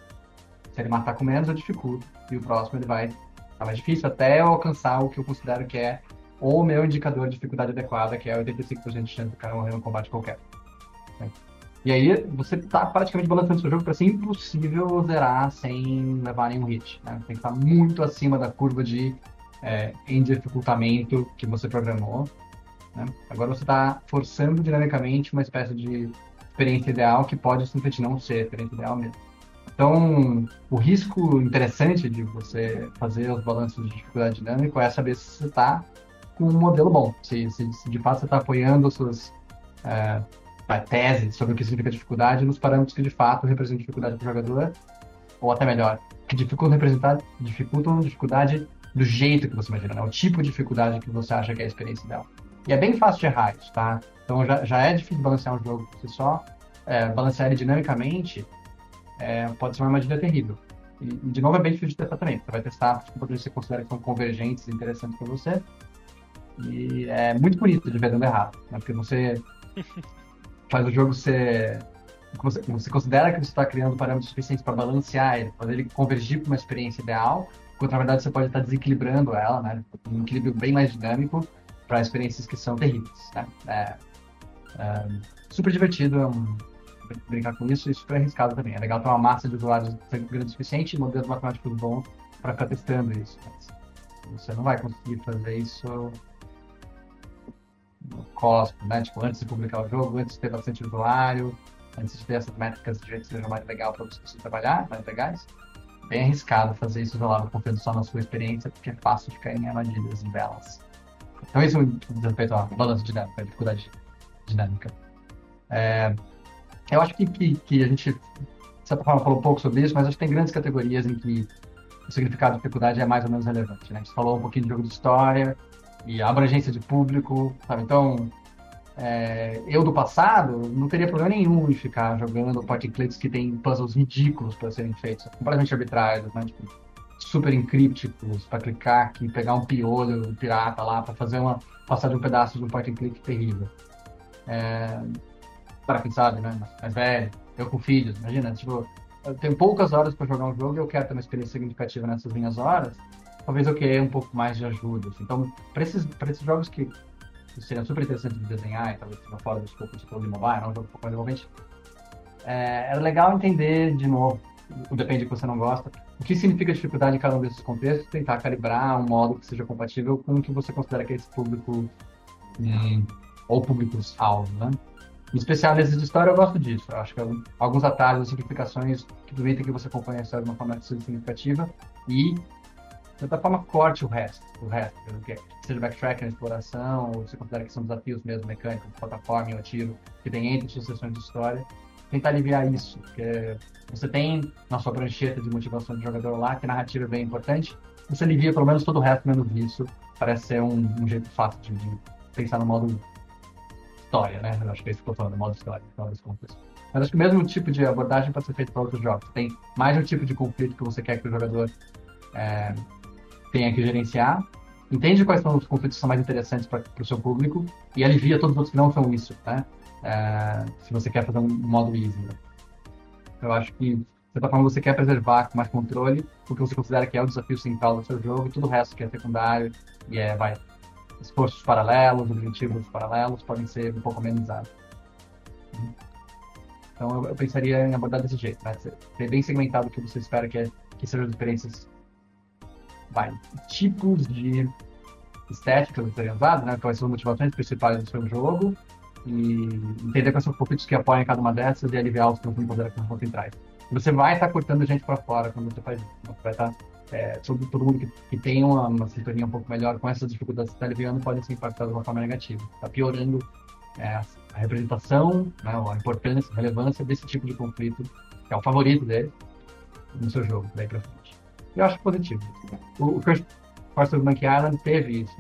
se ele matar com menos, eu dificulto. E o próximo ele vai estar mais difícil até eu alcançar o que eu considero que é o meu indicador de dificuldade adequada, que é 85% de chance do cara morrer em um combate qualquer. Né? E aí você está praticamente balançando seu jogo para ser impossível zerar sem levar nenhum hit. Né? Tem que estar muito acima da curva de é, em dificultamento que você programou né? Agora você está forçando dinamicamente uma espécie de experiência ideal que pode simplesmente não ser experiência ideal mesmo. Então, o risco interessante de você fazer os balanços de dificuldade dinâmico é saber se você está com um modelo bom, se, se, se de fato você está apoiando suas é, teses sobre o que significa dificuldade nos parâmetros que de fato representam dificuldade para o jogador, ou até melhor, que dificultam representar, dificultam dificuldade do jeito que você imagina, né? o tipo de dificuldade que você acha que é a experiência ideal. E é bem fácil de errar isso, tá? Então já, já é difícil balancear um jogo por si só. É, balancear ele dinamicamente é, pode ser uma armadilha terrível. E, de novo, é bem difícil de testar também. Você vai testar tipo, que você considera que são convergentes e interessantes para você. E é muito bonito de ver dando errado, né? Porque você faz o jogo ser. Você, você considera que você está criando parâmetros suficientes para balancear ele, fazer ele convergir para uma experiência ideal, quando na verdade você pode estar desequilibrando ela, né? Um equilíbrio bem mais dinâmico para experiências que são terríveis, né? É, é super divertido, é um, brincar com isso e super arriscado também. É legal ter uma massa de usuários grande o suficiente e modelos matemáticos bons para ficar testando isso. Mas você não vai conseguir fazer isso Cosmos, né? Tipo, antes de publicar o jogo, antes de ter bastante usuário, antes de ter essas métricas de jeito que seja mais legal para você trabalhar, mais legais. Bem arriscado fazer isso isolado, confiando só na sua experiência, porque é fácil de cair em armadilhas e velas. Então, isso diz respeito à balança dinâmica, a dificuldade dinâmica. É, eu acho que, que, que, a gente, de certa forma, falou um pouco sobre isso, mas acho que tem grandes categorias em que o significado de dificuldade é mais ou menos relevante. Né? A gente falou um pouquinho de jogo de história e a abrangência de público, sabe? Então, é, eu do passado não teria problema nenhum em ficar jogando point and que tem puzzles ridículos para serem feitos, completamente arbitrários, né? Tipo, super encrípticos para clicar aqui, pegar um piolho um pirata lá para fazer uma passar de um pedaço de um and click terrível. É, para quem sabe, né? Mais velho, eu com filhos, imagina, tipo, eu tenho poucas horas para jogar um jogo e eu quero ter uma experiência significativa nessas minhas horas, talvez eu queira um pouco mais de ajuda. Assim. Então, para esses, esses jogos que, seriam super interessantes de desenhar e talvez estejam fora do escopo de de mobile, não é um jogo mais envolvente, é, é legal entender, de novo, depende do que você não gosta, o que significa dificuldade em cada um desses contextos, tentar calibrar um modo que seja compatível com o que você considera que é esse público hum, ou públicos-alvo, né? Em especial nesses de história, eu gosto disso. Eu acho que alguns atalhos, simplificações que permitem que você acompanhe a história de uma forma significativa e, de certa forma, corte o resto. O resto, que seja backtracking, exploração, ou você considera que são desafios mesmo mecânicos, de plataforma e tiro, que tem entre suas sessões de história. Tentar aliviar isso, porque você tem na sua prancheta de motivação de jogador lá, que a narrativa é bem importante, você alivia pelo menos todo o resto menos isso. Parece ser um, um jeito fácil de, de pensar no modo história, né? Eu acho que é isso que eu tô falando, modo história, no das contas. Mas acho que o mesmo tipo de abordagem pode ser feito para outros jogos. Tem mais um tipo de conflito que você quer que o jogador é, tenha que gerenciar, entende quais são os conflitos que são mais interessantes para o seu público e alivia todos os outros que não são isso, né? É, se você quer fazer um modo easy. Né? Eu acho que, de certa forma, você quer preservar com mais controle o que você considera que é o desafio central do seu jogo e tudo o resto que é secundário e é, vai, esforços paralelos, objetivos paralelos podem ser um pouco amenizados. Então eu, eu, pensaria em abordar desse jeito, né? Ser bem segmentado o que você espera que, é, que sejam as diferenças, vai, tipos de estéticas usadas, né? Quais são as motivações principais do seu jogo e entender quais são os conflitos que apoiam cada uma dessas e aliviar os que não poder que não trás. Você vai estar cortando gente para fora quando você faz isso. Você vai estar é, todo, todo mundo que, que tem uma, uma, sintonia um pouco melhor com essas dificuldades que está aliviando pode ser impactado de uma forma negativa. Está piorando é, a representação, né, a importância, a relevância desse tipo de conflito, que é o favorito dele, no seu jogo, daí para frente. Eu acho positivo. O, o First Force of Monkey Island teve isso.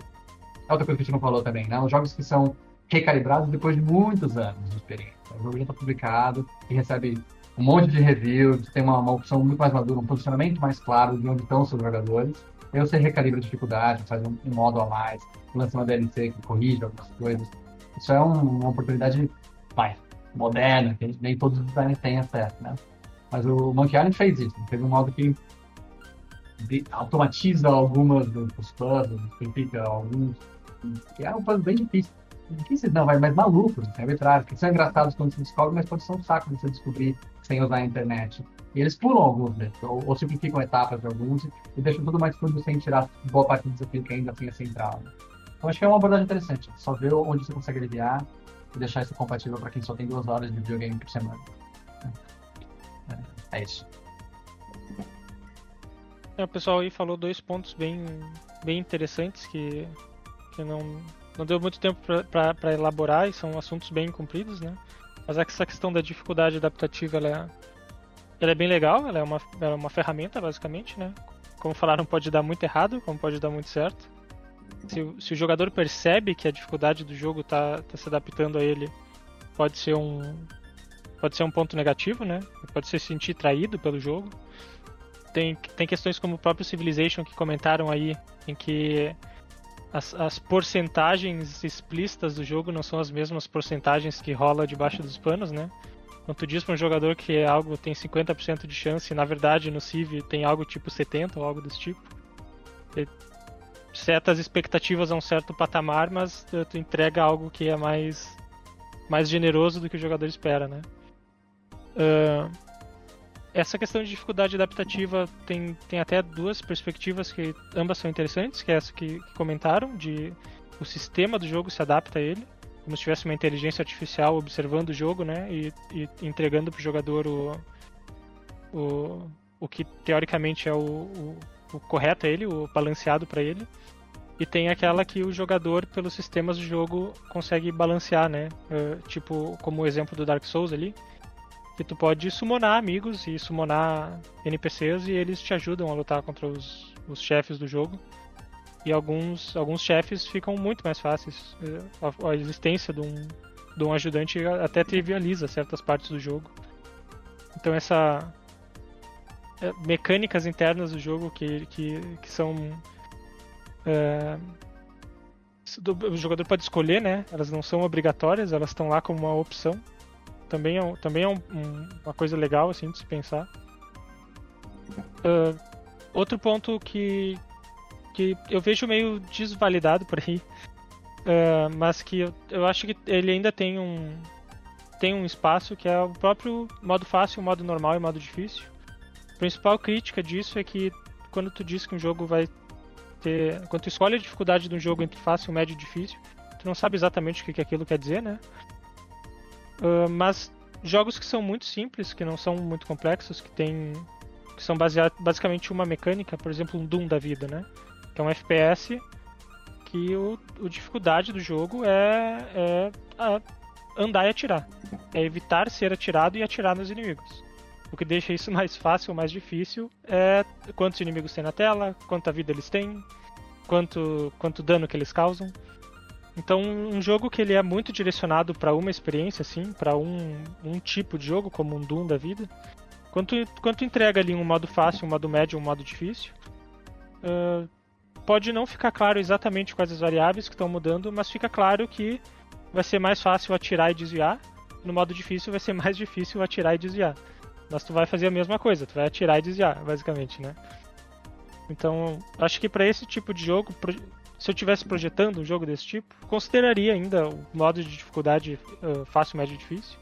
É outra coisa que a gente não falou também, né? Os jogos que são recalibrados depois de muitos anos de experiência. O jogo já está publicado e recebe um monte de reviews, tem uma, uma opção muito mais madura, um posicionamento mais claro de onde estão os seus jogadores. Aí você recalibra a dificuldade, faz um, um, modo a mais, lança uma DLC que corrige algumas coisas. Isso é um, uma oportunidade vai, moderna, que nem todos os designers têm acesso, né? Mas o Monkey Island fez isso, fez um modo que automatiza algumas dos puzzles, simplifica alguns, que é um puzzle bem difícil difíceis não, vai mais malucos, arbitrários, que são engraçados quando se descobre, mas pode ser um saco de você descobrir sem usar a internet. E eles pulam alguns deles, ou, ou simplificam etapas de alguns e deixam tudo mais fluido sem tirar boa parte do desafio que ainda assim é central. Né? Então acho que é uma abordagem interessante, só ver onde você consegue aliviar e deixar isso compatível para quem só tem duas horas de videogame por semana. É, é isso. É, o pessoal aí falou dois pontos bem, bem interessantes que, que não, não deu muito tempo para elaborar e são assuntos bem compridos, né? Mas essa questão da dificuldade adaptativa, ela é, ela é bem legal, ela é, uma, ela é uma ferramenta, basicamente, né? Como falaram, pode dar muito errado, como pode dar muito certo. Se, se o jogador percebe que a dificuldade do jogo está tá se adaptando a ele, pode ser um pode ser um ponto negativo, né? Pode se sentir traído pelo jogo. Tem, tem questões como o próprio Civilization que comentaram aí, em que as, as porcentagens explícitas do jogo não são as mesmas porcentagens que rola debaixo dos panos, né? Quando tu diz para um jogador que é algo tem 50% de chance, na verdade no Civ tem algo tipo 70 ou algo desse tipo. E certas expectativas a um certo patamar, mas tu, tu entrega algo que é mais mais generoso do que o jogador espera, né? Uh, essa questão de dificuldade adaptativa tem, tem até duas perspectivas que ambas são interessantes, que é essa que, que comentaram, de o sistema do jogo se adapta a ele, como se tivesse uma inteligência artificial observando o jogo, né, e, e entregando para o jogador o, o, que teoricamente é o, o, o correto a ele, o balanceado para ele. E tem aquela que o jogador, pelos sistemas do jogo, consegue balancear, né? Uh, tipo, como o exemplo do Dark Souls ali, que tu pode summonar amigos e summonar NPCs e eles te ajudam a lutar contra os, os chefes do jogo. E alguns, alguns chefes ficam muito mais fáceis. É, a, a existência de um, de um ajudante até trivializa certas partes do jogo. Então essa é, mecânicas internas do jogo que, que, que são é, o jogador pode escolher, né? Elas não são obrigatórias, elas estão lá como uma opção também é, também é um, um, uma coisa legal assim de se pensar. Uh, outro ponto que, que eu vejo meio desvalidado por aí, uh, mas que eu, eu acho que ele ainda tem um tem um espaço que é o próprio modo fácil, modo normal e modo difícil. A principal crítica disso é que quando tu diz que um jogo vai ter, quando tu escolhe a dificuldade de um jogo entre fácil, médio e difícil, tu não sabe exatamente o que, que aquilo quer dizer, né? Uh, mas jogos que são muito simples, que não são muito complexos, que tem que são baseados basicamente uma mecânica, por exemplo, um Doom da vida, né? Que é um FPS que o, o dificuldade do jogo é, é andar e atirar, é evitar ser atirado e atirar nos inimigos. O que deixa isso mais fácil mais difícil é quantos inimigos tem na tela, quanta vida eles têm, quanto, quanto dano que eles causam. Então, um jogo que ele é muito direcionado para uma experiência, assim, para um, um tipo de jogo, como um Doom da vida, quando tu entrega ali um modo fácil, um modo médio, um modo difícil, uh, pode não ficar claro exatamente quais as variáveis que estão mudando, mas fica claro que vai ser mais fácil atirar e desviar, no modo difícil vai ser mais difícil atirar e desviar. Mas tu vai fazer a mesma coisa, tu vai atirar e desviar, basicamente, né? Então, acho que para esse tipo de jogo, se eu tivesse projetando um jogo desse tipo, consideraria ainda o modo de dificuldade uh, fácil, médio e difícil.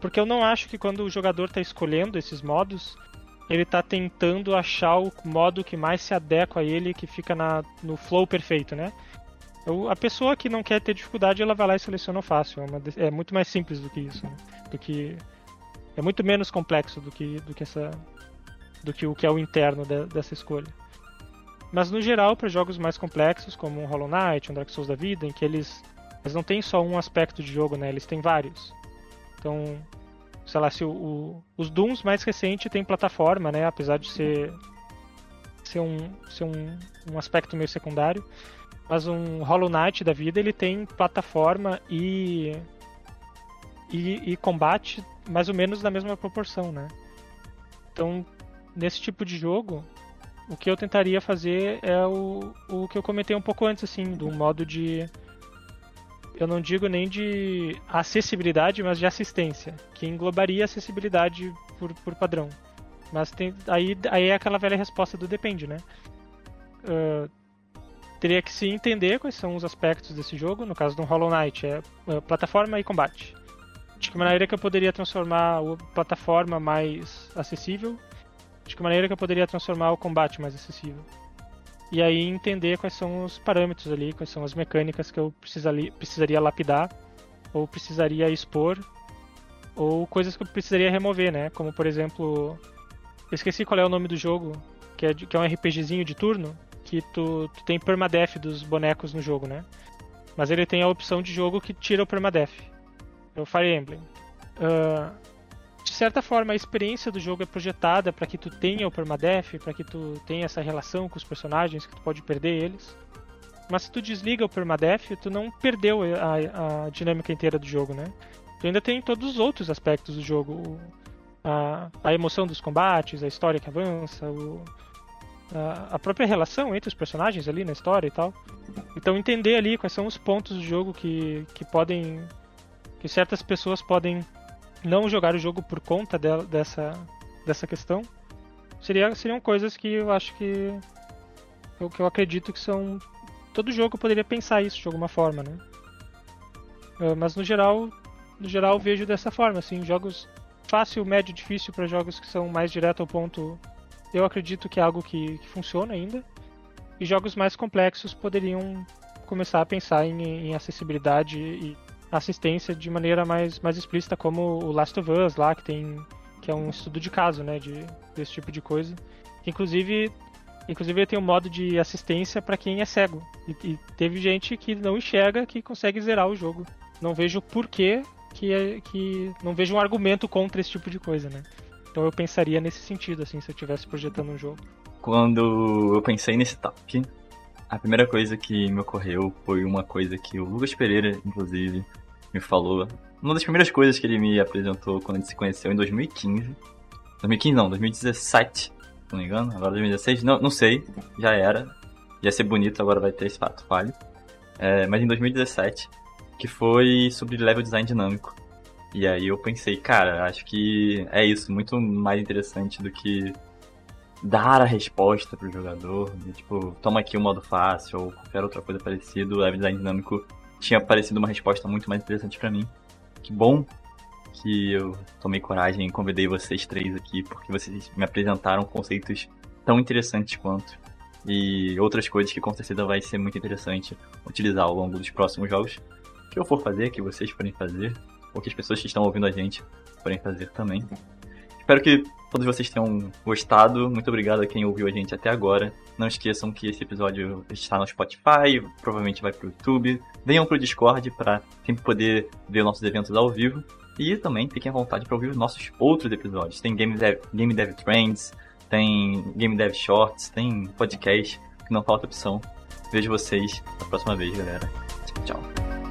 Porque eu não acho que quando o jogador está escolhendo esses modos, ele está tentando achar o modo que mais se adequa a ele, que fica na, no flow perfeito, né? Eu, a pessoa que não quer ter dificuldade, ela vai lá e seleciona o fácil. É, uma, é muito mais simples do que isso, né? do que é muito menos complexo do que do que essa do que o que é o interno de, dessa escolha. Mas no geral, para jogos mais complexos, como um Hollow Knight, um Dark Souls da vida, em que eles, eles não têm só um aspecto de jogo, né? Eles têm vários. Então, sei lá, se o, o, os Dooms mais recentes têm plataforma, né? Apesar de ser ser um, ser um, um aspecto meio secundário. Mas um Hollow Knight da vida, ele tem plataforma e, e, e combate mais ou menos na mesma proporção, né? Então, nesse tipo de jogo, o que eu tentaria fazer é o, o que eu comentei um pouco antes, assim, do modo de. Eu não digo nem de acessibilidade, mas de assistência, que englobaria acessibilidade por, por padrão. Mas tem, aí, aí é aquela velha resposta do depende, né? Uh, teria que se entender quais são os aspectos desse jogo. No caso do Hollow Knight, é, é plataforma e combate. De que maneira que eu poderia transformar a plataforma mais acessível de que maneira que eu poderia transformar o combate mais acessível. E aí entender quais são os parâmetros ali, quais são as mecânicas que eu precisaria, lapidar, ou precisaria expor, ou coisas que eu precisaria remover, né? Como por exemplo, eu esqueci qual é o nome do jogo, que é, que é um RPGzinho de turno, que tu, tu tem permadeath dos bonecos no jogo, né? Mas ele tem a opção de jogo que tira o permadeath. É o Fire Emblem. Uh, de certa forma, a experiência do jogo é projetada para que tu tenha o permadeath, para que tu tenha essa relação com os personagens, que tu pode perder eles. Mas se tu desliga o permadeath, tu não perdeu a, a dinâmica inteira do jogo, né? Tu ainda tem todos os outros aspectos do jogo. a, a emoção dos combates, a história que avança, o, a, a própria relação entre os personagens ali na história e tal. Então entender ali quais são os pontos do jogo que, que podem. que certas pessoas podem não jogar o jogo por conta de, dessa, dessa questão. Seria, seriam coisas que eu acho que. Eu, que eu acredito que são. Todo jogo poderia pensar isso de alguma forma, né? Uh, mas no geral, no geral vejo dessa forma, assim, jogos fácil, médio, difícil para jogos que são mais direto ao ponto eu acredito que é algo que, que funciona ainda. E jogos mais complexos poderiam começar a pensar em, em, acessibilidade e assistência de maneira mais, mais explícita, como o Last of Us lá, que tem que é um estudo de caso, né, de, desse tipo de coisa. Inclusive, inclusive tem um modo de assistência para quem é cego. E, e, teve gente que não enxerga que consegue zerar o jogo. Não vejo porquê que, é, que não vejo um argumento contra esse tipo de coisa, né? Então eu pensaria nesse sentido, assim, se eu estivesse projetando um jogo. Quando eu pensei nesse toque, a primeira coisa que me ocorreu foi uma coisa que o Lucas Pereira, inclusive, me falou. Uma das primeiras coisas que ele me apresentou quando a gente se conheceu em 2015. 2015 não, 2017, se não me engano. Agora 2016, não, não sei, já era. Ia ser bonito, agora vai ter esse fato falho. É, mas em 2017, que foi sobre level design dinâmico. E aí eu pensei, cara, acho que é isso, muito mais interessante do que dar a resposta pro jogador, de, tipo, toma aqui o modo fácil ou qualquer outra coisa parecida, o Level Design Dinâmico tinha parecido uma resposta muito mais interessante para mim. Que bom que eu tomei coragem e convidei vocês três aqui, porque vocês me apresentaram conceitos tão interessantes quanto. E outras coisas que com certeza vai ser muito interessante utilizar ao longo dos próximos jogos que eu for fazer, que vocês forem fazer ou que as pessoas que estão ouvindo a gente podem fazer também. Espero que todos vocês tenham gostado. Muito obrigado a quem ouviu a gente até agora. Não esqueçam que esse episódio está no Spotify, provavelmente vai para o YouTube. Venham para o Discord para sempre poder ver nossos eventos ao vivo. E também fiquem à vontade para ouvir os nossos outros episódios. Tem Game Dev, Game Dev Trends, tem Game Dev Shorts, tem podcast, que não falta opção. Vejo vocês na próxima vez, galera. Tchau.